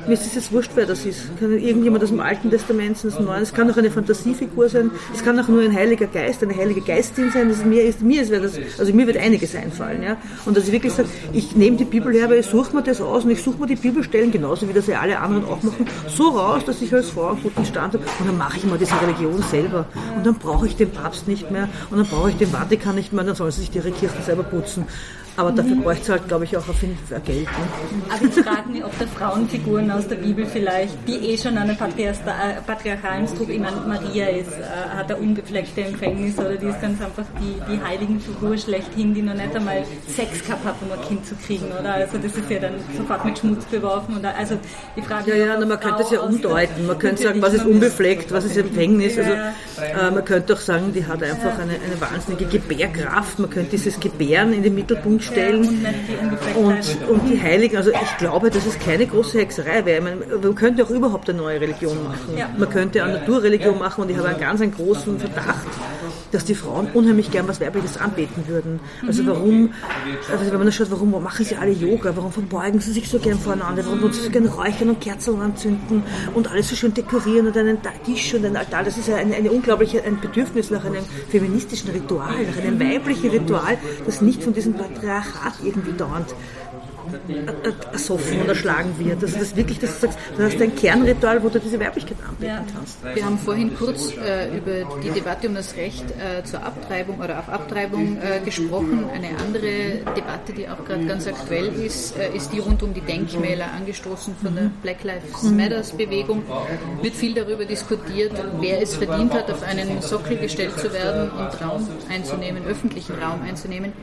Mir ist es jetzt wurscht, wer das ist. Kann irgendjemand aus dem Alten Testament sein, aus dem Neuen. Es kann auch eine Fantasiefigur sein. Es kann auch nur ein Heiliger Geist, eine heilige Geistin sein. Das ist mir ist, mir ist das, also mir wird einiges einfallen, ja. Und dass ich wirklich sage, ich nehme die Bibel her, weil ich suche mir das aus und ich suche mir die Bibelstellen, genauso wie das ja alle anderen auch machen, so raus, dass ich als Frau einen guten Stand habe. Und dann mache ich mal diese Religion selber. Und dann brauche ich den Papst nicht mehr und dann brauche ich den Vatikan nicht mehr, dann sollen sie sich ihre Kirchen selber putzen. Aber dafür mhm. bräuchte es halt, glaube ich, auch auf jeden Fall Geld. Ne? Aber ich frage mich, ob da Frauenfiguren aus der Bibel vielleicht, die eh schon einen äh, patriarchalen Struktur, ich meine, Maria ist, äh, hat eine unbefleckte Empfängnis oder die ist ganz einfach die, die heiligen Figur schlechthin, die noch nicht einmal Sex gehabt hat, um ein Kind zu kriegen, oder? Also das ist ja dann sofort mit Schmutz beworfen. Oder, also die Frage ja, ja, na, man könnte es ja umdeuten. Man könnte sagen, was ist unbefleckt, was ist Empfängnis. Also, äh, man könnte auch sagen, die hat einfach eine, eine wahnsinnige Gebärkraft. Man könnte dieses Gebären in den Mittelpunkt stellen. Und, und die Heiligen, also ich glaube, dass es keine große Hexerei wäre. Man, man könnte auch überhaupt eine neue Religion machen. Man könnte eine Naturreligion machen und ich habe einen ganz einen großen Verdacht, dass die Frauen unheimlich gern was Weibliches anbeten würden. Also warum, also wenn man schaut, warum machen sie alle Yoga, warum verbeugen sie sich so gern voreinander, warum wollen sie so gern räuchern und Kerzen anzünden und alles so schön dekorieren und einen Tisch und einen Altar. Das ist ja eine, eine unglaubliche, ein Bedürfnis nach einem feministischen Ritual, nach einem weiblichen Ritual, das nicht von diesem Patriarchat irgendwie dauernd ersoffen oder schlagen wird. Also das wirklich, dass du sagst, du hast ein Kernritual, wo du diese Weiblichkeit anbieten kannst. Wir haben vorhin kurz äh, über die Debatte um das Recht äh, zur Abtreibung oder auf Abtreibung äh, gesprochen. Eine andere Debatte, die auch gerade ganz aktuell ist, äh, ist die rund um die Denkmäler, angestoßen von der Black Lives Matters Bewegung. Wird viel darüber diskutiert, wer es verdient hat, auf einen Sockel gestellt zu werden und Raum einzunehmen, öffentlichen Raum einzunehmen.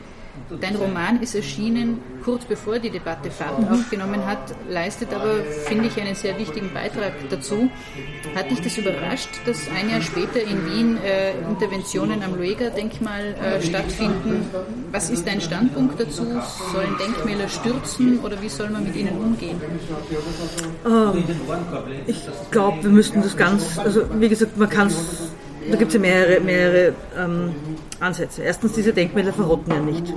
Dein Roman ist erschienen kurz bevor die Debatte Fahrt aufgenommen hat, leistet aber, finde ich, einen sehr wichtigen Beitrag dazu. Hat dich das überrascht, dass ein Jahr später in Wien äh, Interventionen am Lueger-Denkmal äh, stattfinden? Was ist dein Standpunkt dazu? Sollen Denkmäler stürzen oder wie soll man mit ihnen umgehen? Ähm, ich glaube, wir müssten das ganz, also wie gesagt, man kann es da gibt es ja mehrere, mehrere ähm, Ansätze. Erstens, diese Denkmäler verrotten ja nicht.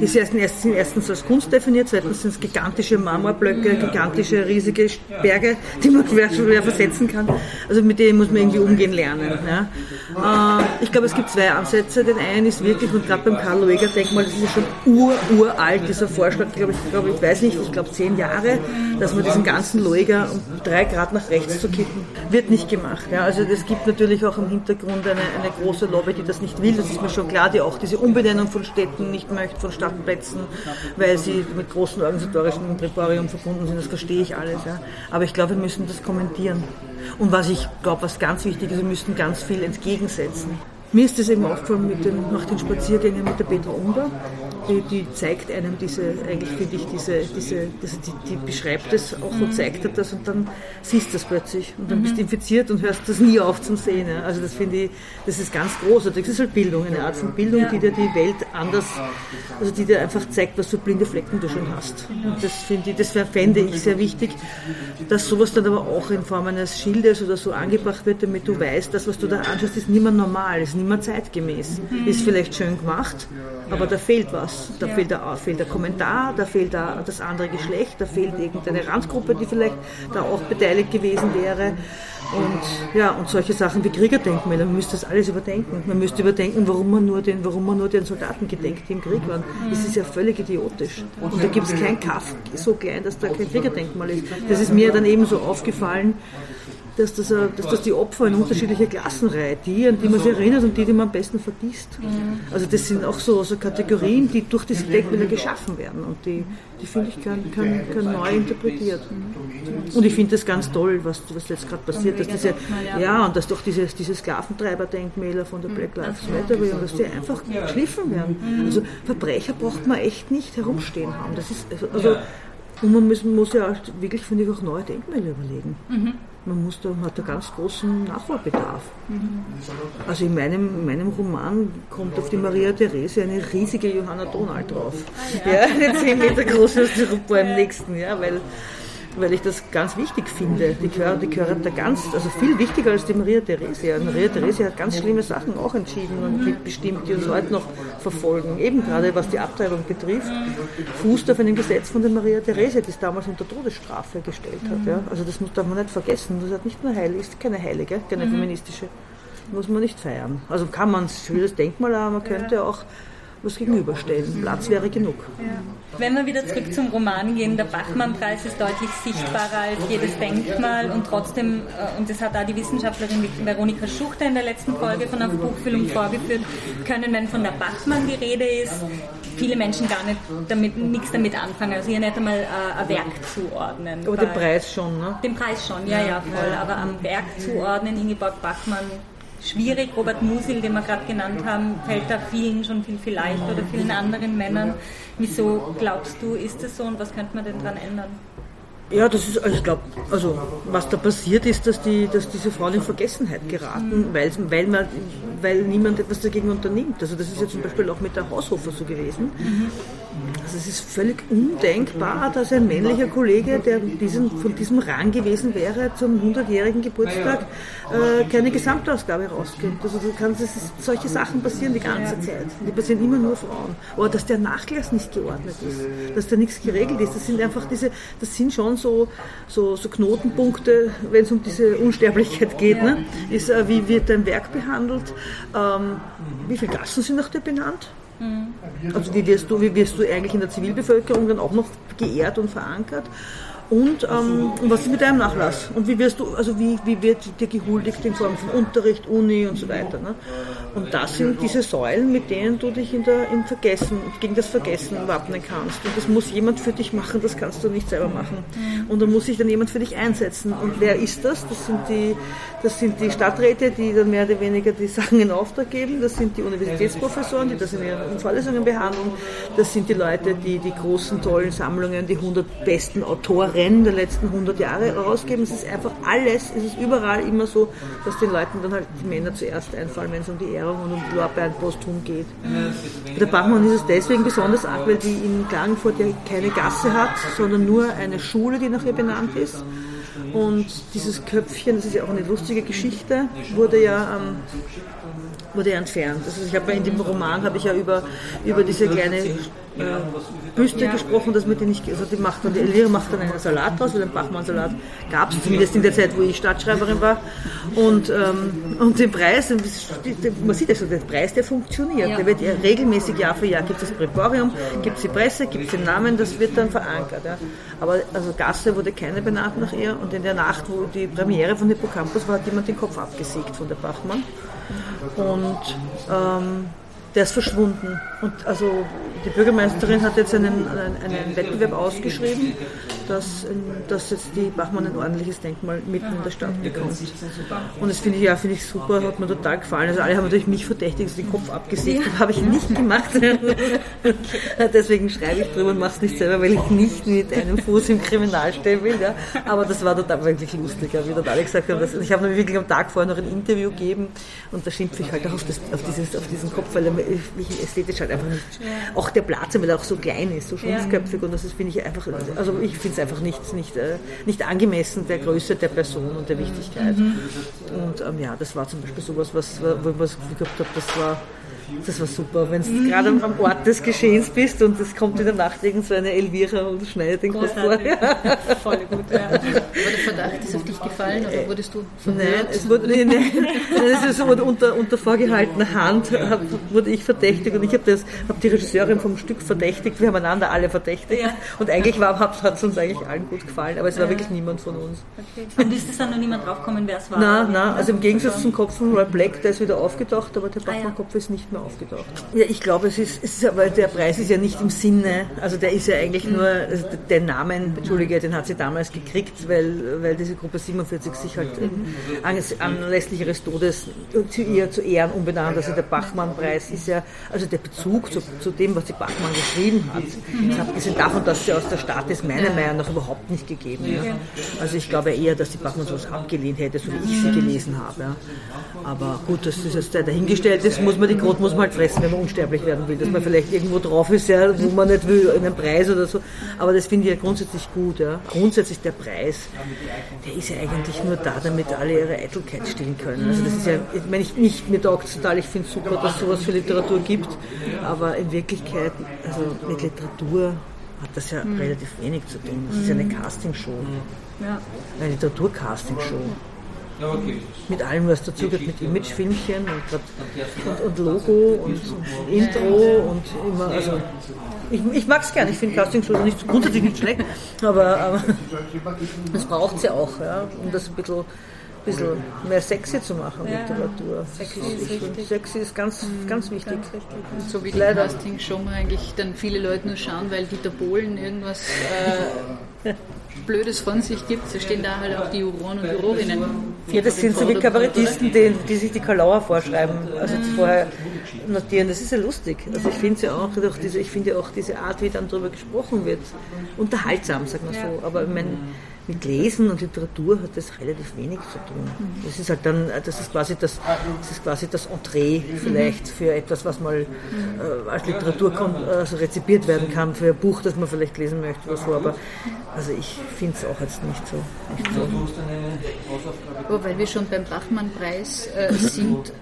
Die sind erstens als Kunst definiert, zweitens sind es gigantische Marmorblöcke, gigantische, riesige Berge, die man schwer, schwer versetzen kann. Also mit denen muss man irgendwie umgehen lernen. Ja. Äh, ich glaube, es gibt zwei Ansätze. Den einen ist wirklich, und gerade beim Karl Lueger Denkmal, das ist schon ur, uralt, dieser Vorschlag, glaube ich, glaube, ich weiß nicht, ich glaube zehn Jahre, dass man diesen ganzen Lueger um drei Grad nach rechts zu kippen, wird nicht gemacht. Ja. Also es gibt natürlich auch im Hintergrund eine, eine große Lobby, die das nicht will, das ist mir schon klar, die auch diese Umbenennung von Städten nicht möchte, von Stadt Stadtplätzen, weil sie mit großen organisatorischen Präparium verbunden sind. Das verstehe ich alles. Ja. Aber ich glaube, wir müssen das kommentieren. Und was ich glaube, was ganz wichtig ist, wir müssen ganz viel entgegensetzen. Mir ist das eben aufgefallen mit den, nach den Spaziergängen mit der Petra Unger. Die, die, zeigt einem diese, eigentlich finde ich, diese, diese, diese die, die, beschreibt es auch und zeigt dir das und dann siehst du das plötzlich und dann bist du mhm. infiziert und hörst das nie auf zum Sehen. Ja. Also das finde ich, das ist ganz großartig. Das ist halt Bildung, eine Art von Bildung, die dir die Welt anders, also die dir einfach zeigt, was für blinde Flecken du schon hast. Und das finde ich, das fände ich sehr wichtig, dass sowas dann aber auch in Form eines Schildes oder so angebracht wird, damit du weißt, das, was du da anschaust, ist mehr normal, ist nicht mehr zeitgemäß. Ist vielleicht schön gemacht, aber da fehlt was. Da fehlt, der, fehlt der Kommentar, da fehlt da das andere Geschlecht, da fehlt irgendeine Randgruppe, die vielleicht da auch beteiligt gewesen wäre. Und ja, und solche Sachen wie Kriegerdenkmäler, man müsste das alles überdenken. Man müsste überdenken, warum man nur den, warum man nur den Soldaten gedenkt, die im Krieg waren. Das ist ja völlig idiotisch. Und da gibt es kein Kaff so klein, dass da kein Kriegerdenkmal ist. Das ist mir dann eben so aufgefallen, dass das, dass das die Opfer in unterschiedliche Klassen reiht, die, an die man sich erinnert und die, die man am besten vergisst. Also das sind auch so, so Kategorien, die durch diese Denkmäler geschaffen werden und die, die finde ich, können, können, können neu interpretiert. Und ich finde das ganz toll, was, was jetzt gerade passiert, dass diese, ja, und dass doch diese, diese Sklaventreiber-Denkmäler von der Black Lives Matter, dass die einfach geschliffen werden. Also Verbrecher braucht man echt nicht herumstehen haben. Das ist, also, und man muss, muss ja wirklich, finde ich, auch neue Denkmäler überlegen. Mhm. Man, muss da, hat da ganz großen Nachholbedarf. Mhm. Also in meinem, in meinem Roman kommt auf die Maria Therese eine riesige Johanna Donald drauf. Ah, ja. ja. eine 10 Meter große Styropor im nächsten, ja, weil weil ich das ganz wichtig finde. Die gehört, die gehört da ganz, also viel wichtiger als die Maria Theresia. Maria Theresia hat ganz schlimme Sachen auch entschieden und bestimmt, die uns heute noch verfolgen. Eben gerade was die Abtreibung betrifft, fußt auf einem Gesetz von der Maria Theresia, das damals unter Todesstrafe gestellt hat. Ja. Also das muss, darf man nicht vergessen. Das hat nicht nur heilig, ist keine heilige, keine mhm. feministische. Muss man nicht feiern. Also kann man es, schönes Denkmal, aber man könnte auch was gegenüberstellen. Platz wäre genug. Wenn wir wieder zurück zum Roman gehen, der Bachmann-Preis ist deutlich sichtbarer als jedes Denkmal und trotzdem, äh, und das hat auch die Wissenschaftlerin Veronika Schuchter in der letzten Folge von der Buchfüllung vorgeführt, können, wenn von der Bachmann die Rede ist, viele Menschen gar nicht damit, nichts damit anfangen, also hier nicht einmal äh, ein Werk zuordnen. Aber den Preis schon, ne? Den Preis schon, ja, ja, voll. Aber am Werk zuordnen, Ingeborg Bachmann schwierig. Robert Musil, den wir gerade genannt haben, fällt da vielen schon viel, viel leichter oder vielen anderen Männern. Wieso glaubst du, ist das so und was könnte man denn daran ändern? Ja, das ist, also ich glaube, also was da passiert ist, dass, die, dass diese Frauen in Vergessenheit geraten, mhm. weil, weil, man, weil niemand etwas dagegen unternimmt. Also das ist ja zum Beispiel auch mit der Haushofer so gewesen. Mhm. Also es ist völlig undenkbar, dass ein männlicher Kollege, der diesen, von diesem Rang gewesen wäre, zum 100-jährigen Geburtstag äh, keine Gesamtausgabe rausgibt. Also du kannst, ist, solche Sachen passieren die ganze Zeit. Die passieren immer nur Frauen. Oder dass der Nachlass nicht geordnet ist, dass da nichts geregelt ist. Das sind einfach diese, das sind schon so, so, so Knotenpunkte, wenn es um diese Unsterblichkeit geht. Ne? Ist, äh, wie wird dein Werk behandelt? Ähm, wie viele Gassen sind nach dir benannt? Mhm. Also wie wirst, du, wie wirst du eigentlich in der Zivilbevölkerung dann auch noch geehrt und verankert? Und ähm, was ist mit deinem Nachlass? Und wie wirst du, also wie, wie wird dir gehuldigt in Form von Unterricht, Uni und so weiter. Ne? Und das sind diese Säulen, mit denen du dich in der, im Vergessen, gegen das Vergessen wappnen kannst. Und das muss jemand für dich machen, das kannst du nicht selber machen. Und da muss sich dann jemand für dich einsetzen. Und wer ist das? Das sind die, das sind die Stadträte, die dann mehr oder weniger die Sachen in Auftrag geben. Das sind die Universitätsprofessoren, die das in ihren Vorlesungen behandeln. Das sind die Leute, die die großen, tollen Sammlungen, die 100 besten Autoren Rennen der letzten 100 Jahre rausgeben. Es ist einfach alles, es ist überall immer so, dass den Leuten dann halt die Männer zuerst einfallen, wenn es um die Ehrung und um Lorbeeren posthum geht. Der Bachmann ist es deswegen besonders arg, weil die in Klagenfurt ja keine Gasse hat, sondern nur eine Schule, die nach ihr benannt ist. Und dieses Köpfchen, das ist ja auch eine lustige Geschichte, wurde ja ähm, wurde ja entfernt. Also ich habe in dem Roman habe ich ja über, über diese kleine äh, Büste gesprochen, dass man die nicht, also die macht dann, die Elira macht dann einen Salat draus, weil den Bachmann-Salat gab es zumindest in der Zeit, wo ich Stadtschreiberin war. Und, ähm, und den Preis, man sieht ja schon, der Preis, der funktioniert. Ja. Der wird ja regelmäßig Jahr für Jahr, gibt es das Präporium, gibt es die Presse, gibt es den Namen, das wird dann verankert. Ja. Aber also Gasse wurde keine benannt nach ihr und in der Nacht, wo die Premiere von Hippocampus war, hat jemand den Kopf abgesägt von der Bachmann. Und ähm, der ist verschwunden. Und also die Bürgermeisterin hat jetzt einen, einen, einen Wettbewerb ausgeschrieben, dass, dass jetzt die Bachmann ein ordentliches Denkmal mitten in der Stadt bekommt. Und das finde ich ja finde ich super, hat mir total gefallen. Also alle haben natürlich mich verdächtigt, dass den Kopf abgesägt ja. habe ich nicht gemacht. Deswegen schreibe ich drüber und mache es nicht selber, weil ich nicht mit einem Fuß im Kriminal stehen will. Ja. Aber das war total wirklich lustig, wie dort alle gesagt haben. Dass, ich habe mir wirklich am Tag vorher noch ein Interview gegeben und da schimpfe ich halt auch auf, das, auf, dieses, auf diesen Kopf, weil er mich ästhetisch halt einfach nicht. Auch der Platz, weil er auch so klein ist, so schrumpfköpfig und das finde ich einfach, also ich finde es einfach nicht, nicht, äh, nicht angemessen der Größe der Person und der Wichtigkeit. Mhm. Und ähm, ja, das war zum Beispiel sowas, was, wo ich was gehabt habe, das war Das war super, wenn du gerade am Ort des Geschehens bist und es kommt in der Nacht irgend so eine Elvira und schneidet den Kopf vor. Voll gut, ja. War der Verdacht ist auf dich gefallen oder wurdest du verhört? Nein, es wurde, nein, nein, es ist so unter, unter vorgehaltener Hand hab, wurde ich verdächtigt und ich habe hab die Regisseurin vom Stück verdächtigt, wir haben einander alle verdächtigt ja. und eigentlich hat es uns eigentlich allen gut gefallen, aber es war wirklich niemand von uns. Okay. Und ist es dann noch niemand draufgekommen, wer es war? Nein, nein, also im Gegensatz zum Kopf von Roy Black, der ist wieder aufgetaucht, aber der Bachmann-Kopf ist nicht mehr aufgetaucht. Ja, ich glaube, es ist, es ist aber der Preis ist ja nicht im Sinne, also der ist ja eigentlich nur, also den Namen, Entschuldige, den hat sie damals gekriegt, weil, weil diese Gruppe 47 sich halt anlässlich ihres Todes zu ihr zu Ehren umbenannt. Also der Bachmann-Preis ist ja, also der Bezug zu, zu dem, was die Bachmann geschrieben hat, abgesehen davon, dass sie aus der Stadt ist, meiner Meinung nach überhaupt nicht gegeben. Ja. Also ich glaube eher, dass die Bachmann sowas abgelehnt hätte, so wie ich sie gelesen habe. Ja. Aber gut, das jetzt dahingestellt ist, muss man die Grot muss man halt fressen, wenn man unsterblich werden will. Dass man vielleicht irgendwo drauf ist, ja, wo man nicht will, einen Preis oder so. Aber das finde ich ja grundsätzlich gut. Ja. Grundsätzlich der Preis, der ist ja eigentlich nur da, damit alle ihre Eitelkeit stillen können. Also das ist ja, ich meine, ich, nicht, mir taugt total, ich finde es super, dass es sowas für Literatur gibt, aber in Wirklichkeit, also mit Literatur hat das ja mhm. relativ wenig zu tun. Das ist ja eine Castingshow. Ja. Eine Literaturcastingshow. Okay. Mit allem, was dazu gehört, mit Imagefilmchen und, und, und, Logo und, und Intro und immer, also ich, ich mag es gerne, ich finde Castingshows nicht grundsätzlich nicht schlecht, aber, aber das braucht es ja auch, ja, um das ein bisschen bisschen mehr sexy zu machen, ja. Literatur. Sexy ist, wichtig. sexy ist ganz, mhm. ganz wichtig. Ganz wichtig. So wie die Casting schon eigentlich dann viele Leute nur schauen, weil Dieter Bohlen irgendwas äh, Blödes von sich gibt. So stehen da halt auch die Juroren und Jurorinnen. Ja, das sind so wie Kabarettisten, die, die sich die Kalauer vorschreiben, also mhm. vorher notieren. Das ist ja lustig. Also ich finde ja auch, diese, ich finde ja auch diese Art, wie dann darüber gesprochen wird, unterhaltsam, sagen wir so. Aber ich meine, mit Lesen und Literatur hat das relativ wenig zu tun. Das ist halt dann, das ist quasi das, das ist quasi das Entree vielleicht für etwas, was mal äh, als Literatur kommt, also rezipiert werden kann, für ein Buch, das man vielleicht lesen möchte oder so. Aber also ich finde es auch jetzt nicht so. Nicht so. Oh, weil wir schon beim Bachmann-Preis äh, sind,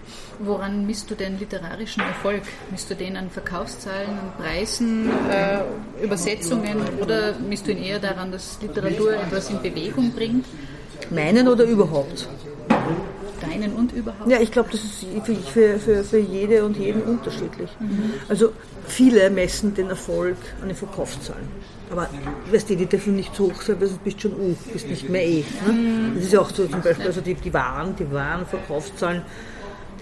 Woran misst du den literarischen Erfolg? Misst du den an Verkaufszahlen, an Preisen, äh, Übersetzungen oder misst du ihn eher daran, dass Literatur etwas in Bewegung bringt? Meinen oder überhaupt? Deinen und überhaupt? Ja, ich glaube, das ist für, für, für jede und jeden unterschiedlich. Mhm. Also viele messen den Erfolg an den Verkaufszahlen. Aber weißt du, die dürfen nicht so hoch sein, weil du bist schon U, bist nicht mehr E. Ne? Mhm. Das ist ja auch so zum Beispiel, also die, die Waren, die Warenverkaufszahlen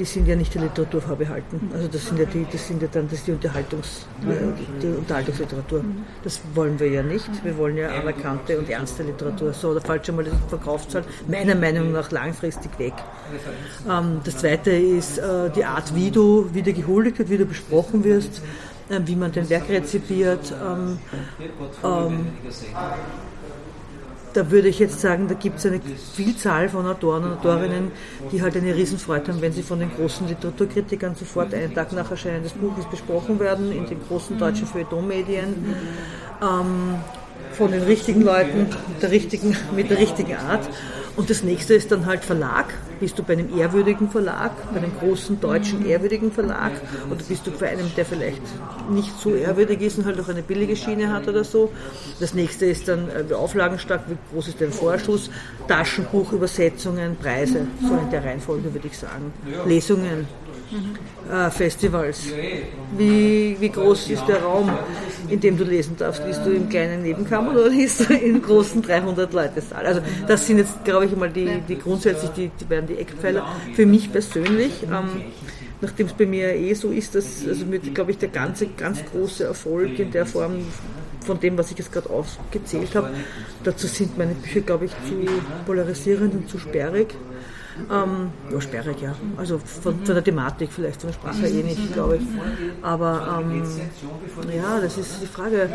die sind ja nicht der Literatur vorbehalten. Also das sind ja die, das sind ja dann das ist die Unterhaltungs, die, die Unterhaltungsliteratur. Das wollen wir ja nicht. Wir wollen ja anerkannte und ernste Literatur. So, da fällt schon mal Verkaufszahl meiner Meinung nach langfristig weg. Ähm, das zweite ist äh, die Art, wie du, wie dir gehuldigt wird, wie du besprochen wirst, äh, wie man dein Werk rezipiert. Ähm, ähm, da würde ich jetzt sagen, da gibt es eine Vielzahl von Autoren und Autorinnen, die halt eine Riesenfreude haben, wenn sie von den großen Literaturkritikern sofort einen Tag nach Erscheinen des Buches besprochen werden, in den großen deutschen Feuilleton-Medien, ähm, von den richtigen Leuten, der richtigen, mit der richtigen Art. Und das nächste ist dann halt Verlag. Bist du bei einem ehrwürdigen Verlag, bei einem großen deutschen ehrwürdigen Verlag oder bist du bei einem, der vielleicht nicht so ehrwürdig ist und halt auch eine billige Schiene hat oder so. Das nächste ist dann äh, auflagenstark, wie groß ist dein Vorschuss, Taschenbuch, Übersetzungen, Preise, so in der Reihenfolge würde ich sagen. Lesungen, äh, Festivals. Wie, wie groß ist der Raum, in dem du lesen darfst? Liest du im kleinen Nebenkammer oder liest du im großen 300-Leute-Saal? Also das sind jetzt, glaube ich, mal die, die grundsätzlich die, die beiden die Eckpfeiler. Für mich persönlich, ähm, nachdem es bei mir eh so ist, dass, also glaube ich, der ganze, ganz große Erfolg in der Form von dem, was ich jetzt gerade aufgezählt habe, dazu sind meine Bücher, glaube ich, zu polarisierend und zu sperrig. Ähm, ja, sperrig, ja. Also von, von, der Thematik vielleicht, von der Sprache eh nicht, glaube ich. Aber ähm, ja, das ist die Frage.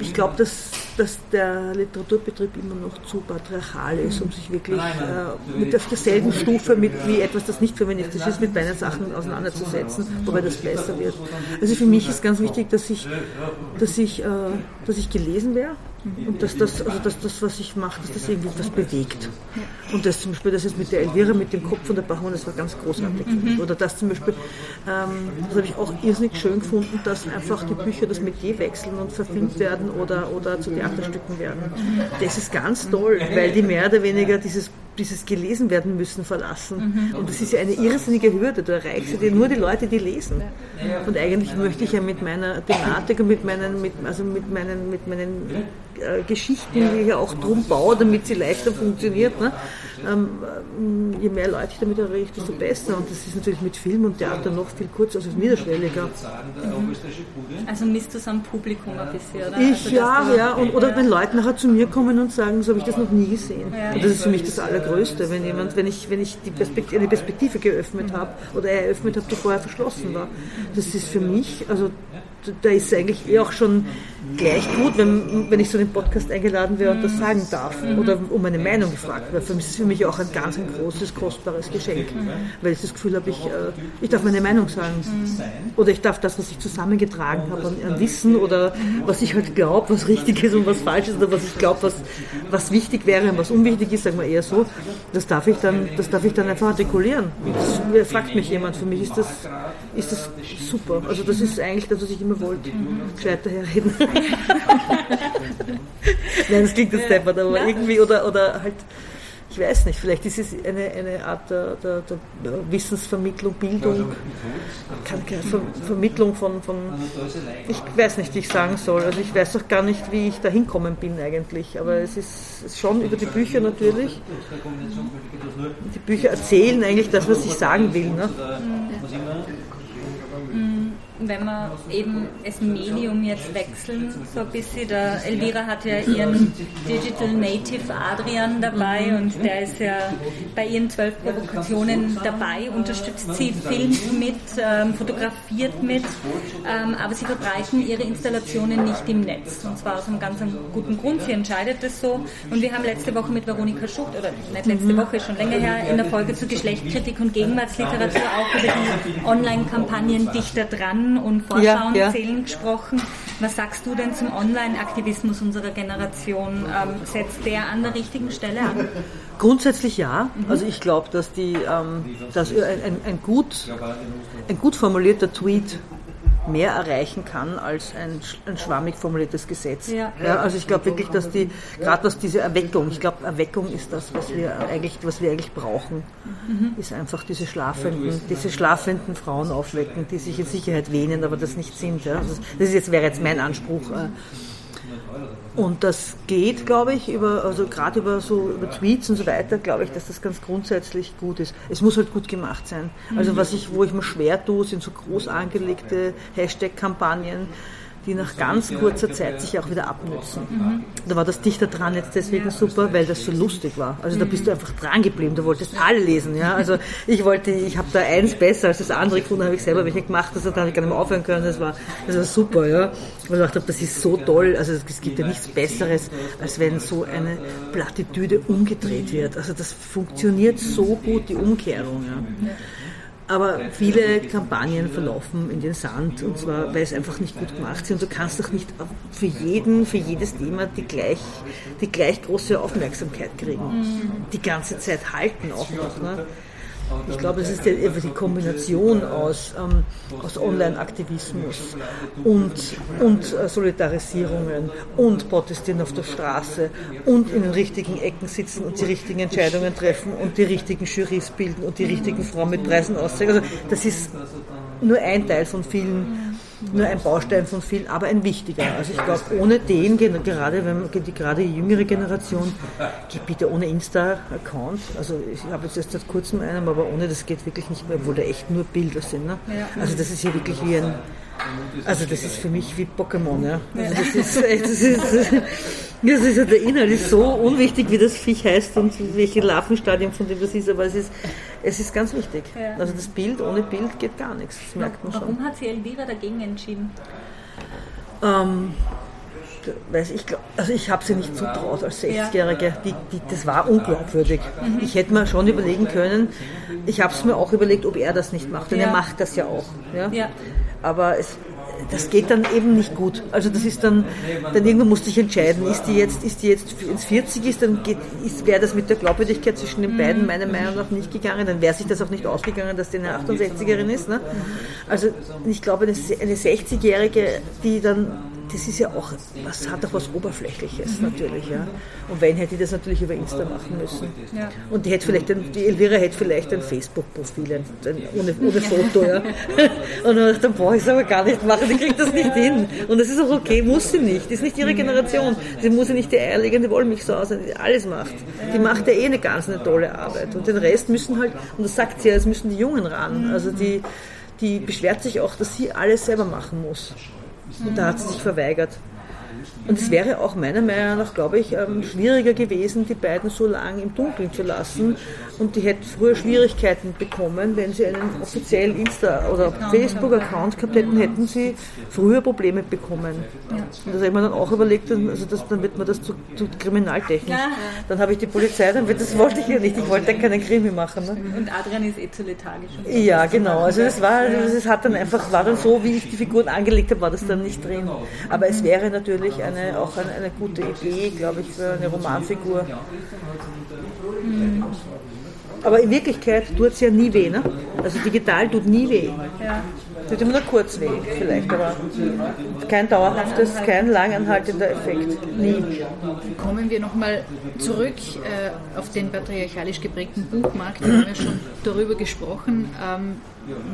Ich glaube, dass, dass der Literaturbetrieb immer noch zu patriarchal ist, um sich wirklich äh, mit auf derselben Stufe mit wie etwas, das nicht feministisch ist, mit meinen Sachen auseinanderzusetzen, wobei das besser wird. Also für mich ist ganz wichtig, dass ich, dass ich, äh, dass ich gelesen wäre Und dass das, also dass das, was ich mache, dass das irgendwie was bewegt. Und das zum Beispiel, das ist mit der Elvira, mit dem Kopf und der Bachmann, das war ganz großartig. Mhm. Oder das zum Beispiel, ähm, das habe ich auch irrsinnig schön gefunden, dass einfach die Bücher das Metier wechseln und verfilmt werden oder, oder zu Theaterstücken werden. Das ist ganz toll, weil die mehr oder weniger dieses dieses gelesen werden müssen verlassen. Mhm. Und das ist ja eine irrsinnige Hürde. Da erreichst du nur die Leute, die lesen. Und eigentlich möchte ich ja mit meiner Thematik und mit meinen, mit, also mit meinen, mit meinen äh, Geschichten, die ich ja auch drum baue, damit sie leichter funktioniert. Ne? Ähm, je mehr Leute ich damit erreiche, desto besser. Und das ist natürlich mit Film und Theater noch viel kurzer, also niederschwelliger. Mhm. Also misst du es am Publikum ein bisschen, oder? Ich, also, ja, ja. Und, oder wenn Leute nachher zu mir kommen und sagen, so habe ich das noch nie gesehen. Ja. Und das ist für mich das Allergrößte, wenn jemand, wenn ich, wenn ich die Perspektive, eine Perspektive geöffnet habe oder eröffnet habe, die vorher verschlossen war. Das ist für mich, also da ist eigentlich eh auch schon gleich gut, wenn, wenn ich so in den Podcast eingeladen wäre und das sagen darf oder um eine Meinung gefragt wird. Für mich ist es für mich auch ein ganz ein großes, kostbares Geschenk, weil ich das Gefühl habe, ich, äh, ich darf meine Meinung sagen oder ich darf das, was ich zusammengetragen habe an, an Wissen oder was ich halt glaube, was richtig ist und was falsch ist oder was ich glaube, was, was wichtig wäre und was unwichtig ist, sagen wir eher so, das darf ich dann, das darf ich dann einfach artikulieren. Das fragt mich jemand, für mich ist das, ist das super. Also das ist eigentlich das, was ich immer wollte. Gescheit daherreden. Nein, das klingt jetzt deppert, aber ja. irgendwie, oder, oder halt, ich weiß nicht, vielleicht ist es eine, eine Art der, der, der Wissensvermittlung, Bildung, kann, Ver, Vermittlung von, von, ich weiß nicht, wie ich sagen soll, also ich weiß auch gar nicht, wie ich da hinkommen bin eigentlich, aber es ist schon über die Bücher natürlich. Die Bücher erzählen eigentlich das, was ich sagen will. Ne? Wenn wir eben das Medium jetzt wechseln, so ein bisschen, der Elvira hat ja ihren Digital Native Adrian dabei und der ist ja bei ihren zwölf Provokationen dabei, unterstützt sie, filmt mit, ähm, fotografiert mit, ähm, aber sie verbreiten ihre Installationen nicht im Netz. Und zwar aus einem ganz guten Grund, sie entscheidet das so. Und wir haben letzte Woche mit Veronika Schucht, oder nicht letzte Woche, schon länger her, in der Folge zu Geschlechtskritik und Gegenwartsliteratur auch über die Online-Kampagnen Dichter dran und Vorschauen ja, ja. zählen gesprochen. Was sagst du denn zum Online-Aktivismus unserer Generation? Ähm, setzt der an der richtigen Stelle an? Grundsätzlich ja. Mhm. Also ich glaube, dass, die, ähm, dass ein, ein, gut, ein gut formulierter Tweet mehr erreichen kann als ein, ein schwammig formuliertes Gesetz. Ja. ja also ich glaube wirklich, dass die, gerade was diese Erweckung, ich glaube Erweckung ist das, was wir eigentlich, was wir eigentlich brauchen, mhm. ist einfach diese schlafenden, diese schlafenden Frauen aufwecken, die sich in Sicherheit wähnen, aber das nicht sind. Ja. Also das ist jetzt, wäre jetzt mein Anspruch. Äh, und das geht, glaube ich, über, also gerade über so über Tweets und so weiter, glaube ich, dass das ganz grundsätzlich gut ist. Es muss halt gut gemacht sein. Also was ich, wo ich mir schwer tue, sind so groß angelegte Hashtag-Kampagnen, die nach ganz kurzer Zeit sich auch wieder abnützen. Mhm. Da war das Dichter dran jetzt deswegen super, weil das so lustig war. Also da bist du einfach dran geblieben, du wolltest alle lesen. Ja? Also ich wollte, ich habe da eins besser als das andere gefunden, habe ich selber welche gemacht, das habe ich gar nicht mehr aufhören können. Das war, das war super, ja. Und ich dachte, das ist so toll. Also es gibt ja nichts Besseres, als wenn so eine Plattitüde umgedreht wird. Also das funktioniert so gut, die Umkehrung. Ja. Aber viele Kampagnen verlaufen in den Sand und zwar, weil es einfach nicht gut gemacht sind. Und du kannst doch nicht für jeden, für jedes Thema die gleich, die gleich große Aufmerksamkeit kriegen. Mhm. Die ganze Zeit halten auch noch. Ne? Ich glaube, es ist die, die Kombination aus, ähm, aus Online-Aktivismus und, und äh, Solidarisierungen und Protestieren auf der Straße und in den richtigen Ecken sitzen und die richtigen Entscheidungen treffen und die richtigen Jurys bilden und die richtigen Frauen mit Preisen auszeigen. Also das ist nur ein Teil von vielen nur ein Baustein von vielen, aber ein wichtiger. Also ich glaube, ohne den, gerade wenn die gerade die jüngere Generation, geht bitte ohne Insta-Account. Also ich habe jetzt erst seit kurzem einen, aber ohne das geht wirklich nicht mehr, obwohl da echt nur Bilder sind. Ne? Also das ist hier wirklich wie ein also das ist für mich wie Pokémon, ja. Also das ist, das ist, das ist, der Inhalt ist so unwichtig, wie das Viech heißt und welche Larvenstadium von dem das ist, aber es ist, es ist ganz wichtig. Also das Bild, ohne Bild geht gar nichts, das merkt man schon. Warum hat sich Elvira dagegen entschieden? Ähm, weiß ich, also ich habe sie nicht zutraut als 60-Jährige. Die, die, das war unglaubwürdig. Mhm. Ich hätte mir schon überlegen können, ich habe es mir auch überlegt, ob er das nicht macht. Und ja. er macht das ja auch. Ja? ja. Aber es, das geht dann eben nicht gut. Also das ist dann, dann irgendwann musste ich entscheiden, ist die jetzt, ist die jetzt ins 40 ist, dann wäre das mit der Glaubwürdigkeit zwischen den beiden meiner Meinung nach nicht gegangen, dann wäre sich das auch nicht ausgegangen, dass die eine 68erin ist. Ne? Also ich glaube, eine, eine 60-Jährige, die dann das ist ja auch, was hat auch was Oberflächliches natürlich, ja. Und wenn hätte die das natürlich über Insta machen müssen. Ja. Und die hätte vielleicht, ein, die Elvira hätte vielleicht ein Facebook-Profil, ohne, ohne Foto, ja. Und dann, dann brauche ich es aber gar nicht machen, die kriegt das nicht hin. Und das ist auch okay, muss sie nicht, das ist nicht ihre Generation. Sie muss ja nicht die eierlegende Wollmilchsau sein, die alles macht. Die macht ja eh eine ganz eine tolle Arbeit. Und den Rest müssen halt, und das sagt sie ja, es müssen die Jungen ran. Also die, die beschwert sich auch, dass sie alles selber machen muss. Und da hat sie sich verweigert. Und es wäre auch meiner Meinung nach, glaube ich, ähm, schwieriger gewesen, die beiden so lange im Dunkeln zu lassen. Und die hätten früher Schwierigkeiten bekommen, wenn sie einen offiziellen Insta- oder Facebook-Account gehabt hätten, hätten sie früher Probleme bekommen. Und das habe ich mir dann auch überlegt, also das, dann wird man das zu, zu kriminaltechnisch. Dann habe ich die Polizei, dann wird, das wollte ich ja nicht, ich wollte ja keinen Krimi machen. Ne? Und Adrian ist eh zu lethargisch. Ja, genau. Also das war, das hat dann einfach, war dann so, wie ich die Figuren angelegt habe, war das dann nicht drin. Aber es wäre natürlich eine auch eine, eine gute Idee, glaube ich, für eine Romanfigur. Aber in Wirklichkeit tut es ja nie weh. Ne? Also digital tut nie weh. Ja. Tut immer nur kurz weh, vielleicht, aber kein dauerhaftes, kein langanhaltender Effekt. Nie. Kommen wir nochmal zurück äh, auf den patriarchalisch geprägten Buchmarkt. Wir haben ja schon darüber gesprochen. Ähm,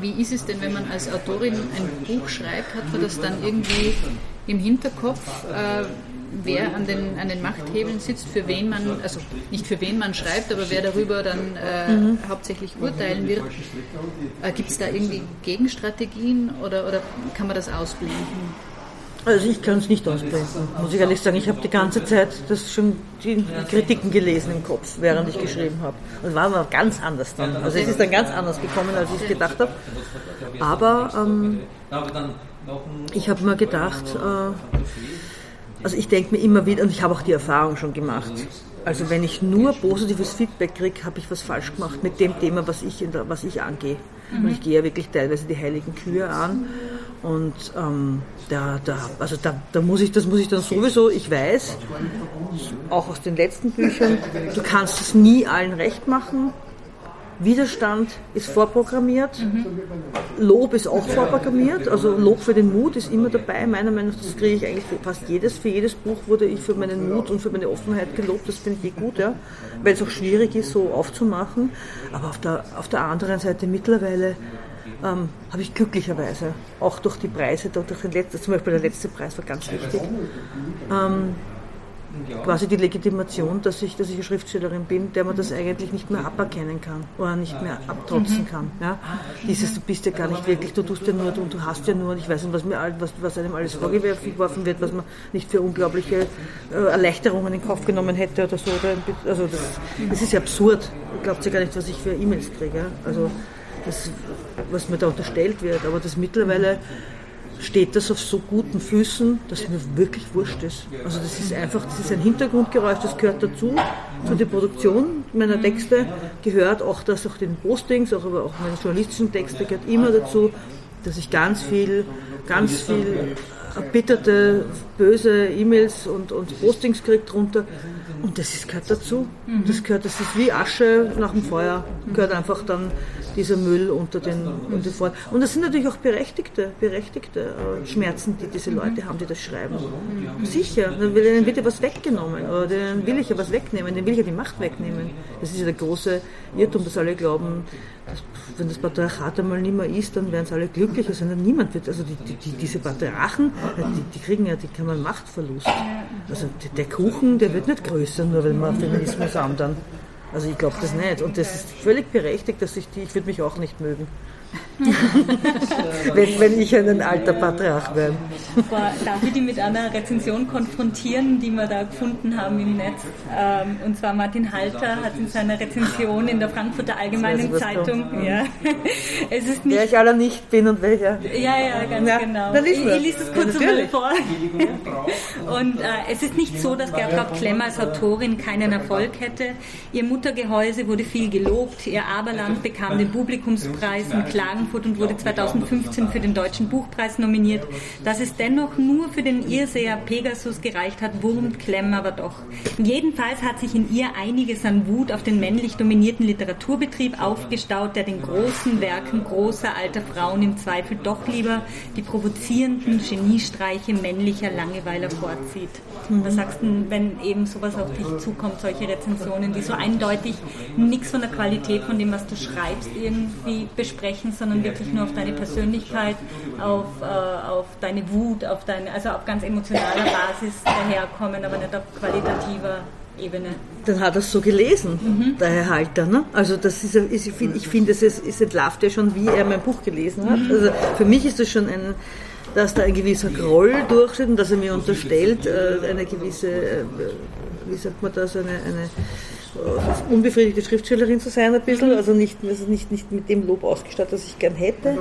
wie ist es denn, wenn man als Autorin ein Buch schreibt? Hat man das dann irgendwie im Hinterkopf, äh, wer an den, an den Machthebeln sitzt, für wen man, also nicht für wen man schreibt, aber wer darüber dann äh, mhm. hauptsächlich urteilen wird. Äh, Gibt es da irgendwie Gegenstrategien oder, oder kann man das ausblenden? Also ich kann es nicht ausblenden, muss ich ehrlich sagen. Ich habe die ganze Zeit das schon die Kritiken gelesen im Kopf, während ich geschrieben habe. Und war aber ganz anders dann. Also es ist dann ganz anders gekommen, als ich gedacht habe. Aber ähm, ich habe mir gedacht, äh, also ich denke mir immer wieder, und ich habe auch die Erfahrung schon gemacht, also wenn ich nur positives Feedback kriege, habe ich was falsch gemacht mit dem Thema, was ich, der, was ich angehe. Mhm. Und ich gehe ja wirklich teilweise die heiligen Kühe an. Und ähm, da, da, also da, da muss ich, das muss ich dann sowieso, ich weiß, auch aus den letzten Büchern, du kannst es nie allen recht machen. Widerstand ist vorprogrammiert, mhm. Lob ist auch vorprogrammiert, also Lob für den Mut ist immer dabei. Meiner Meinung nach, das kriege ich eigentlich für fast jedes. Für jedes Buch wurde ich für meinen Mut und für meine Offenheit gelobt, das finde ich eh gut, ja. weil es auch schwierig ist, so aufzumachen. Aber auf der, auf der anderen Seite mittlerweile ähm, habe ich glücklicherweise auch durch die Preise, durch den letzten, zum Beispiel der letzte Preis war ganz wichtig, ähm, quasi die Legitimation, dass ich, dass ich eine Schriftstellerin bin, der man das eigentlich nicht mehr aberkennen kann oder nicht mehr abtrotzen mhm. kann. Ja? Dieses, du bist ja gar nicht wirklich, du tust ja nur und du hast ja nur und ich weiß nicht, was, mir, was, was einem alles vorgeworfen wird, was man nicht für unglaubliche äh, Erleichterungen in Kauf genommen hätte oder so. Oder, also das, das ist ja absurd. Glaubt ja gar nicht, was ich für E-Mails kriege. Also das, was mir da unterstellt wird. Aber das mittlerweile steht das auf so guten Füßen, dass mir wirklich wurscht ist. Also das ist einfach, das ist ein Hintergrundgeräusch, das gehört dazu, zu der Produktion meiner Texte, gehört auch das auch den Postings, auch, aber auch meine journalistischen Texte gehört immer dazu, dass ich ganz viel, ganz viel erbitterte, böse E-Mails und, und Postings kriege drunter. Und das ist, gehört dazu. Das gehört, das ist wie Asche nach dem Feuer. Gehört einfach dann dieser Müll unter den, unter den Vor Und das sind natürlich auch berechtigte, berechtigte äh, Schmerzen, die diese Leute haben, die das schreiben. Sicher, dann will ihnen bitte was weggenommen. Oder denen will ich ja was wegnehmen, denen will ich ja die Macht wegnehmen. Das ist ja der große Irrtum, dass alle glauben, dass, wenn das Patriarchat einmal nicht mehr ist, dann werden sie alle glücklicher sein. Niemand wird, also die, die, diese Patriarchen, die, die, kriegen ja, die kann man Machtverlust. Also der Kuchen, der wird nicht größer, nur wenn wir Feminismus haben dann. Also ich glaube das nicht. Und das ist völlig berechtigt, dass ich die, ich würde mich auch nicht mögen. wenn, wenn, ich ein alter Patriarch wäre. darf ich die mit einer Rezension konfrontieren, die wir da gefunden haben im Netz? Ähm, und zwar Martin Halter hat in seiner Rezension in der Frankfurter Allgemeinen Zeitung, ja, es ist nicht, wer ich aller nicht bin und welcher. Ja, ja, ganz ja, genau. Ich, ich lese es kurz ja, mal vor. und äh, es ist nicht so, dass Gertraud Klemm als Autorin keinen Erfolg hätte. Ihr Muttergehäuse wurde viel gelobt, ihr Aberland bekam den Publikumspreis in Klagenfurt und wurde 2015 für den Deutschen Buchpreis nominiert. Dass es dennoch nur für den Irrseher Pegasus gereicht hat, wurmt Klemm aber doch. Jedenfalls hat sich in ihr einiges an Wut auf den männlich dominierten Literaturbetrieb aufgestaut, der den großen Werken großer alter Frauen im Zweifel doch lieber die provozierenden Geniestreiche männlicher Langeweiler vorzieht. Was sagst du, wenn eben sowas auf dich zukommt, solche Rezensionen, die so eindeutig nichts von der Qualität von dem, was du schreibst, irgendwie besprechen, sondern wirklich nur auf deine Persönlichkeit, auf, äh, auf deine Wut, auf deine, also auf ganz emotionaler Basis daherkommen, aber nicht auf qualitativer Ebene. Dann hat er es so gelesen, mhm. der Herr Halter. Ne? Also das ist, ist ich finde, find, es, es entlarvt ja schon, wie er mein Buch gelesen hat. Mhm. Also für mich ist das schon ein, dass da ein gewisser Groll durchsteht und dass er mir unterstellt, äh, eine gewisse, äh, wie sagt man das, eine, eine unbefriedigte Schriftstellerin zu sein ein bisschen, also nicht, also nicht, nicht mit dem Lob ausgestattet, das ich gern hätte.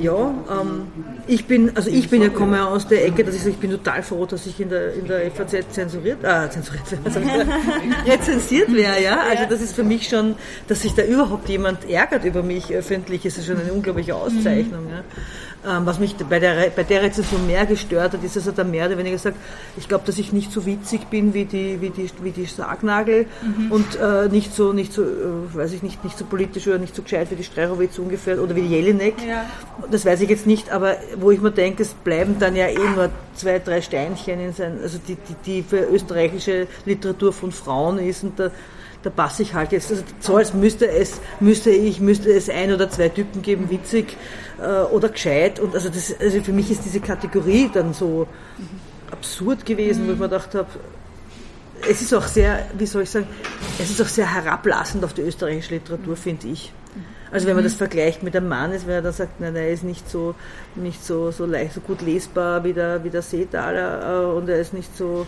Ja, ähm, ich bin, also ich bin ja, komme ja aus der Ecke, dass ich ich bin total froh, dass ich in der, in der FAZ zensuriert, äh, zensuriert, rezensiert wäre, ja. Also das ist für mich schon, dass sich da überhaupt jemand ärgert über mich öffentlich, ist schon eine unglaubliche Auszeichnung. Ja. Ähm, was mich bei der, bei der Rezension mehr gestört hat, ist, dass er da mehr oder weniger sagt, ich glaube, dass ich nicht so witzig bin wie die, wie die, wie die Sargnagel mhm. und äh, nicht so, nicht so, äh, weiß ich nicht, nicht so politisch oder nicht so gescheit wie die Strerowitz ungefähr oder wie die Jelinek. Ja. Das weiß ich jetzt nicht, aber wo ich mir denke, es bleiben dann ja eh nur zwei, drei Steinchen in sein, also die, die, die für österreichische Literatur von Frauen ist und da da passe ich halt jetzt. Also so als müsste es, müsste ich, müsste es ein oder zwei Typen geben, witzig äh, oder gescheit. Und also, das, also für mich ist diese Kategorie dann so absurd gewesen, mhm. wo ich mir gedacht habe, es ist auch sehr, wie soll ich sagen, es ist auch sehr herablassend auf die österreichische Literatur, finde ich. Also wenn man das mhm. vergleicht mit einem Mann, ist, wenn er dann sagt, nein, er ist nicht so, nicht so, so leicht, so gut lesbar wie der, wie der Seetaler äh, und er ist nicht so,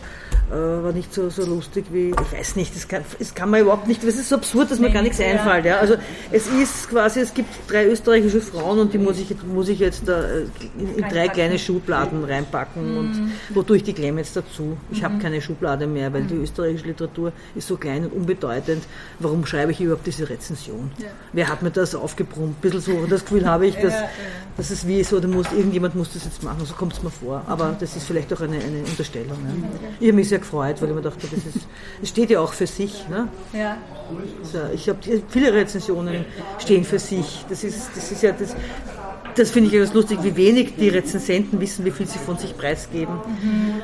äh, war nicht so, so lustig wie, ich weiß nicht, das kann, das kann man überhaupt nicht, es ist so absurd, dass mir gar nichts einfällt. Ja. Also es ist quasi, es gibt drei österreichische Frauen und die muss ich, muss ich jetzt da äh, in, in drei kleine Schubladen reinpacken mhm. und wodurch die klemmen jetzt dazu. Ich mhm. habe keine Schublade mehr, weil die mhm. österreichische Literatur ist so klein und unbedeutend. Warum schreibe ich überhaupt diese Rezension? Ja. Wer hat mir das aufgebrummt? Ein bisschen so, das Gefühl habe ich, dass, ja, dass es wie so, da muss, irgendjemand muss das jetzt machen, so kommt es mir vor. Aber das ist vielleicht auch eine, eine Unterstellung. Ja. Ich habe mich sehr gefreut, weil ich mir dachte, das, ist, das steht ja auch für sich. Ne? Ja. So, ich habe viele Rezensionen stehen für sich. Das ist, das ist ja das. Das finde ich ja ganz lustig, wie wenig die Rezensenten wissen, wie viel sie von sich preisgeben. Mhm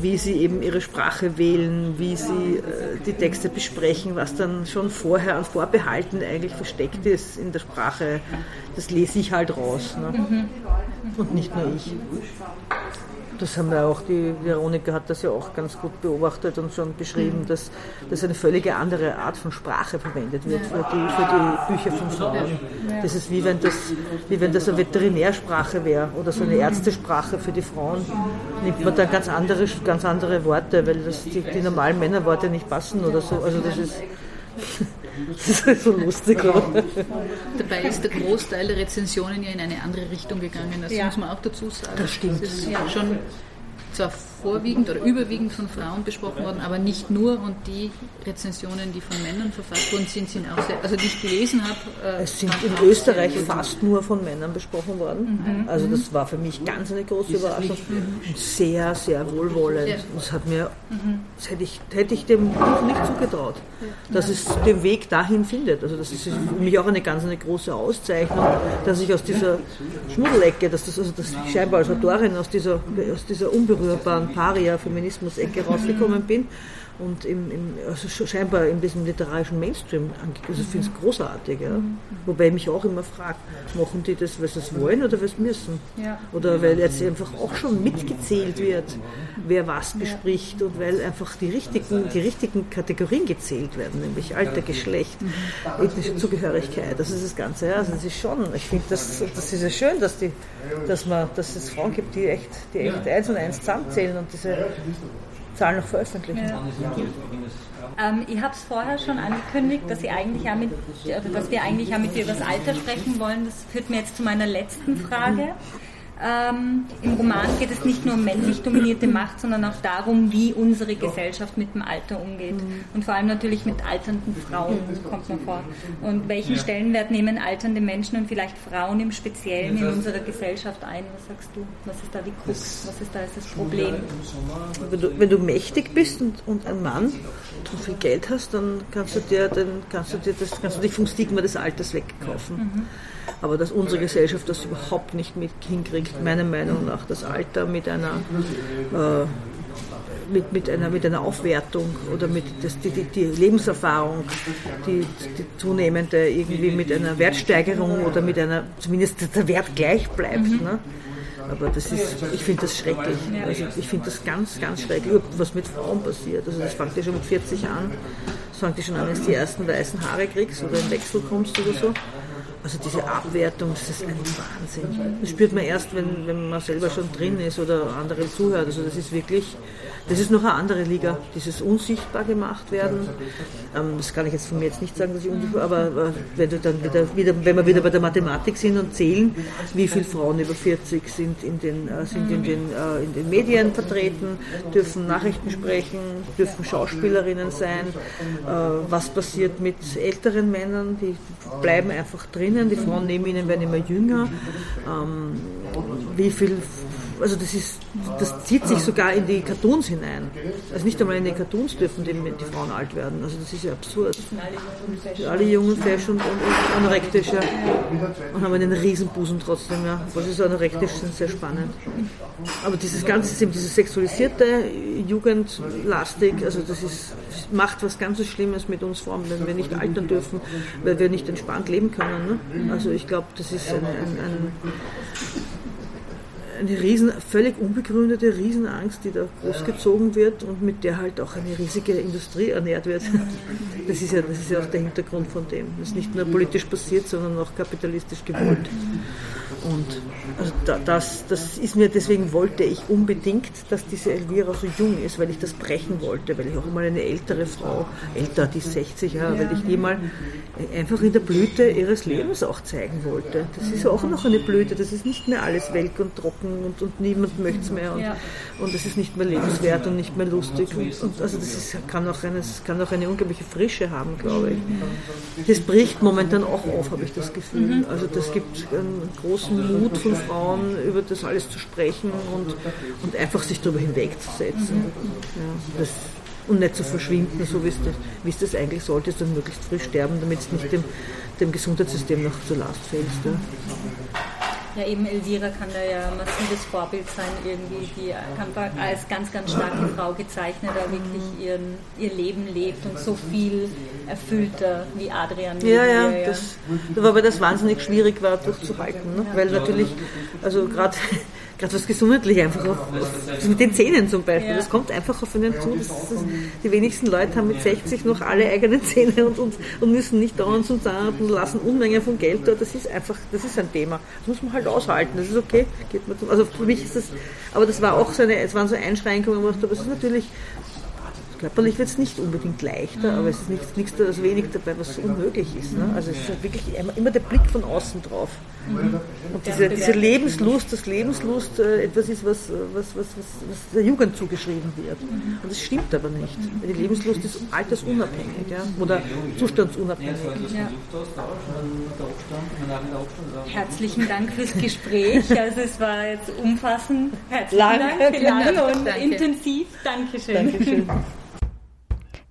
wie sie eben ihre Sprache wählen, wie sie äh, die Texte besprechen, was dann schon vorher an Vorbehalten eigentlich versteckt ist in der Sprache, das lese ich halt raus. Ne? Mhm. Und nicht nur ich. Das haben wir auch, die Veronika hat das ja auch ganz gut beobachtet und schon beschrieben, mhm. dass, dass eine völlige andere Art von Sprache verwendet wird für die, für die Bücher von Frauen. Das ist wie wenn das, wie wenn das eine Veterinärsprache wäre oder so eine mhm. Ärztesprache für die Frauen. Nimmt man dann ganz andere, ganz andere Worte, weil das die, die normalen Männerworte nicht passen oder so. Also das ist Das ist so lustig, oder? Dabei ist der Großteil der Rezensionen ja in eine andere Richtung gegangen. Das ja. muss man auch dazu sagen. Das stimmt. Das ist ja. schon zwar vorwiegend oder überwiegend von Frauen besprochen worden, aber nicht nur. Und die Rezensionen, die von Männern verfasst worden sind, sind auch sehr, also die ich gelesen habe. Äh, es sind in Österreich fast nur von Männern besprochen worden. Mhm. Also das war für mich ganz eine große Überraschung mhm. und sehr, sehr wohlwollend. Ja. Das hat mir, mhm. das hätte ich, hätte ich dem Buch nicht zugetraut, dass es den Weg dahin findet. Also das ist für mich auch eine ganz eine große Auszeichnung, dass ich aus dieser Schmuddelecke, dass das also dass ich scheinbar als Autorin aus dieser, aus dieser unberührbaren Paria-Feminismus-Ecke rausgekommen bin und im, im, also scheinbar in diesem literarischen Mainstream Also ich finde es großartig. Ja. Wobei ich mich auch immer frage, machen die das, weil sie es wollen oder weil sie müssen? Ja. Oder weil jetzt einfach auch schon mitgezählt wird, wer was bespricht und weil einfach die richtigen, die richtigen Kategorien gezählt werden, nämlich Alter, Geschlecht, ethnische Zugehörigkeit. Das ist das Ganze. Ja. Also das ist schon, ich finde, das, das ist ja schön, dass, die, dass, man, dass es Frauen gibt, die echt, die echt eins und eins zusammenzählen und diese Zahlen noch veröffentlichen. Ja. Ähm, ich habe es vorher schon angekündigt, dass, ich eigentlich auch mit, dass wir eigentlich auch mit dir über das Alter sprechen wollen. Das führt mir jetzt zu meiner letzten Frage. Ähm, im Roman geht es nicht nur um männlich dominierte Macht, sondern auch darum, wie unsere Gesellschaft mit dem Alter umgeht. Und vor allem natürlich mit alternden Frauen kommt man vor. Und welchen Stellenwert nehmen alternde Menschen und vielleicht Frauen im Speziellen in unserer Gesellschaft ein? Was sagst du? Was ist da die Krux? Was ist da das Problem? Wenn du, wenn du mächtig bist und, und ein Mann und viel Geld hast, dann kannst du dir, dann kannst du dir das, kannst du dich vom Stigma des Alters wegkaufen. Mhm. Aber dass unsere Gesellschaft das überhaupt nicht mit hinkriegt, meiner Meinung nach, das Alter mit einer, äh, mit, mit, einer, mit einer Aufwertung oder mit das, die, die, die Lebenserfahrung, die, die zunehmende irgendwie mit einer Wertsteigerung oder mit einer, zumindest der Wert gleich bleibt. Mhm. Ne? Aber das ist, ich finde das schrecklich. Also ich finde das ganz, ganz schrecklich, was mit Frauen passiert. Also das fängt ja schon mit 40 an. Das fängt ja schon an, wenn du die ersten weißen Haare kriegst oder im Wechsel kommst oder so. Also diese Abwertung, das ist ein Wahnsinn. Das spürt man erst, wenn, wenn man selber schon drin ist oder andere zuhört. Also das ist wirklich, das ist noch eine andere Liga, dieses unsichtbar gemacht werden. Ähm, das kann ich jetzt von mir jetzt nicht sagen, dass ich unsichtbar, aber wenn, du dann wieder, wieder, wenn wir wieder bei der Mathematik sind und zählen, wie viele Frauen über 40 sind in den, äh, sind in den, äh, in den Medien vertreten, dürfen Nachrichten sprechen, dürfen Schauspielerinnen sein, äh, was passiert mit älteren Männern, die bleiben einfach drinnen, die Frauen neben ihnen werden immer jünger, ähm, wie viel also das ist, das zieht sich sogar in die Cartoons hinein. Also nicht einmal in den Cartoons dürfen die, die Frauen alt werden. Also das ist ja absurd. Alle jungen und, und anorektisch ja. und haben einen Riesenbusen trotzdem. Ja. Was ist anorektisch, sind sehr spannend. Aber dieses Ganze ist eben dieses sexualisierte, jugendlastig, also das ist, macht was ganz Schlimmes mit uns Frauen, wenn wir nicht altern dürfen, weil wir nicht entspannt leben können. Ne? Also ich glaube, das ist ein, ein, ein eine riesen, völlig unbegründete Riesenangst, die da großgezogen wird und mit der halt auch eine riesige Industrie ernährt wird. Das ist ja, das ist ja auch der Hintergrund von dem. Das ist nicht nur politisch passiert, sondern auch kapitalistisch gewollt. Und also das, das ist mir, deswegen wollte ich unbedingt, dass diese Elvira so jung ist, weil ich das brechen wollte, weil ich auch mal eine ältere Frau, älter, die 60 Jahre, weil ich die mal einfach in der Blüte ihres Lebens auch zeigen wollte. Das ist auch noch eine Blüte, das ist nicht mehr alles welk und trocken und, und niemand möchte es mehr und, und es ist nicht mehr lebenswert und nicht mehr lustig. Und, und also das ist, kann, auch eine, kann auch eine unglaubliche Frische haben, glaube ich. Das bricht momentan auch auf, habe ich das Gefühl. Mhm. Also das gibt einen großen Mut von Frauen, über das alles zu sprechen und, und einfach sich darüber hinwegzusetzen. Ja, das, und nicht zu verschwinden, so wie es das, wie es das eigentlich sollte, sondern möglichst früh sterben, damit es nicht dem, dem Gesundheitssystem noch zur Last fällt. Ja. Ja, eben Elvira kann da ja ein massives Vorbild sein, irgendwie, die als ganz, ganz starke Frau gezeichnet, da wirklich ihren, ihr Leben lebt und so viel erfüllter wie Adrian. Ja, ja, ja. Das, wobei das wahnsinnig schwierig war durchzuhalten, ne? weil natürlich, also gerade gerade was gesundheitlich einfach auf, auf, mit den Zähnen zum Beispiel. Ja. Das kommt einfach auf einen zu. Das, das, die wenigsten Leute haben mit 60 noch alle eigenen Zähne und, und, und müssen nicht dauernd zum Zahnarzt und lassen Unmengen von Geld da. Das ist einfach, das ist ein Thema. Das muss man halt aushalten. Das ist okay. Geht man zum, also für mich ist das, aber das war auch so eine, es waren so Einschränkungen, wo ich dachte, das ist natürlich Körperlich wird es nicht unbedingt leichter, mhm. aber es ist nichts, nichts also wenig dabei, was unmöglich ist. Ne? Also es ist halt wirklich immer, immer, der Blick von außen drauf. Und diese, diese, Lebenslust, das Lebenslust äh, etwas ist, was, was, was, was, der Jugend zugeschrieben wird. Und das stimmt aber nicht. Die Lebenslust ist altersunabhängig ja? oder zustandsunabhängig. Ja. Herzlichen Dank fürs Gespräch. Also es war jetzt umfassend. Herzlichen lang, Dank, lang und Danke. intensiv. Dankeschön. Dankeschön.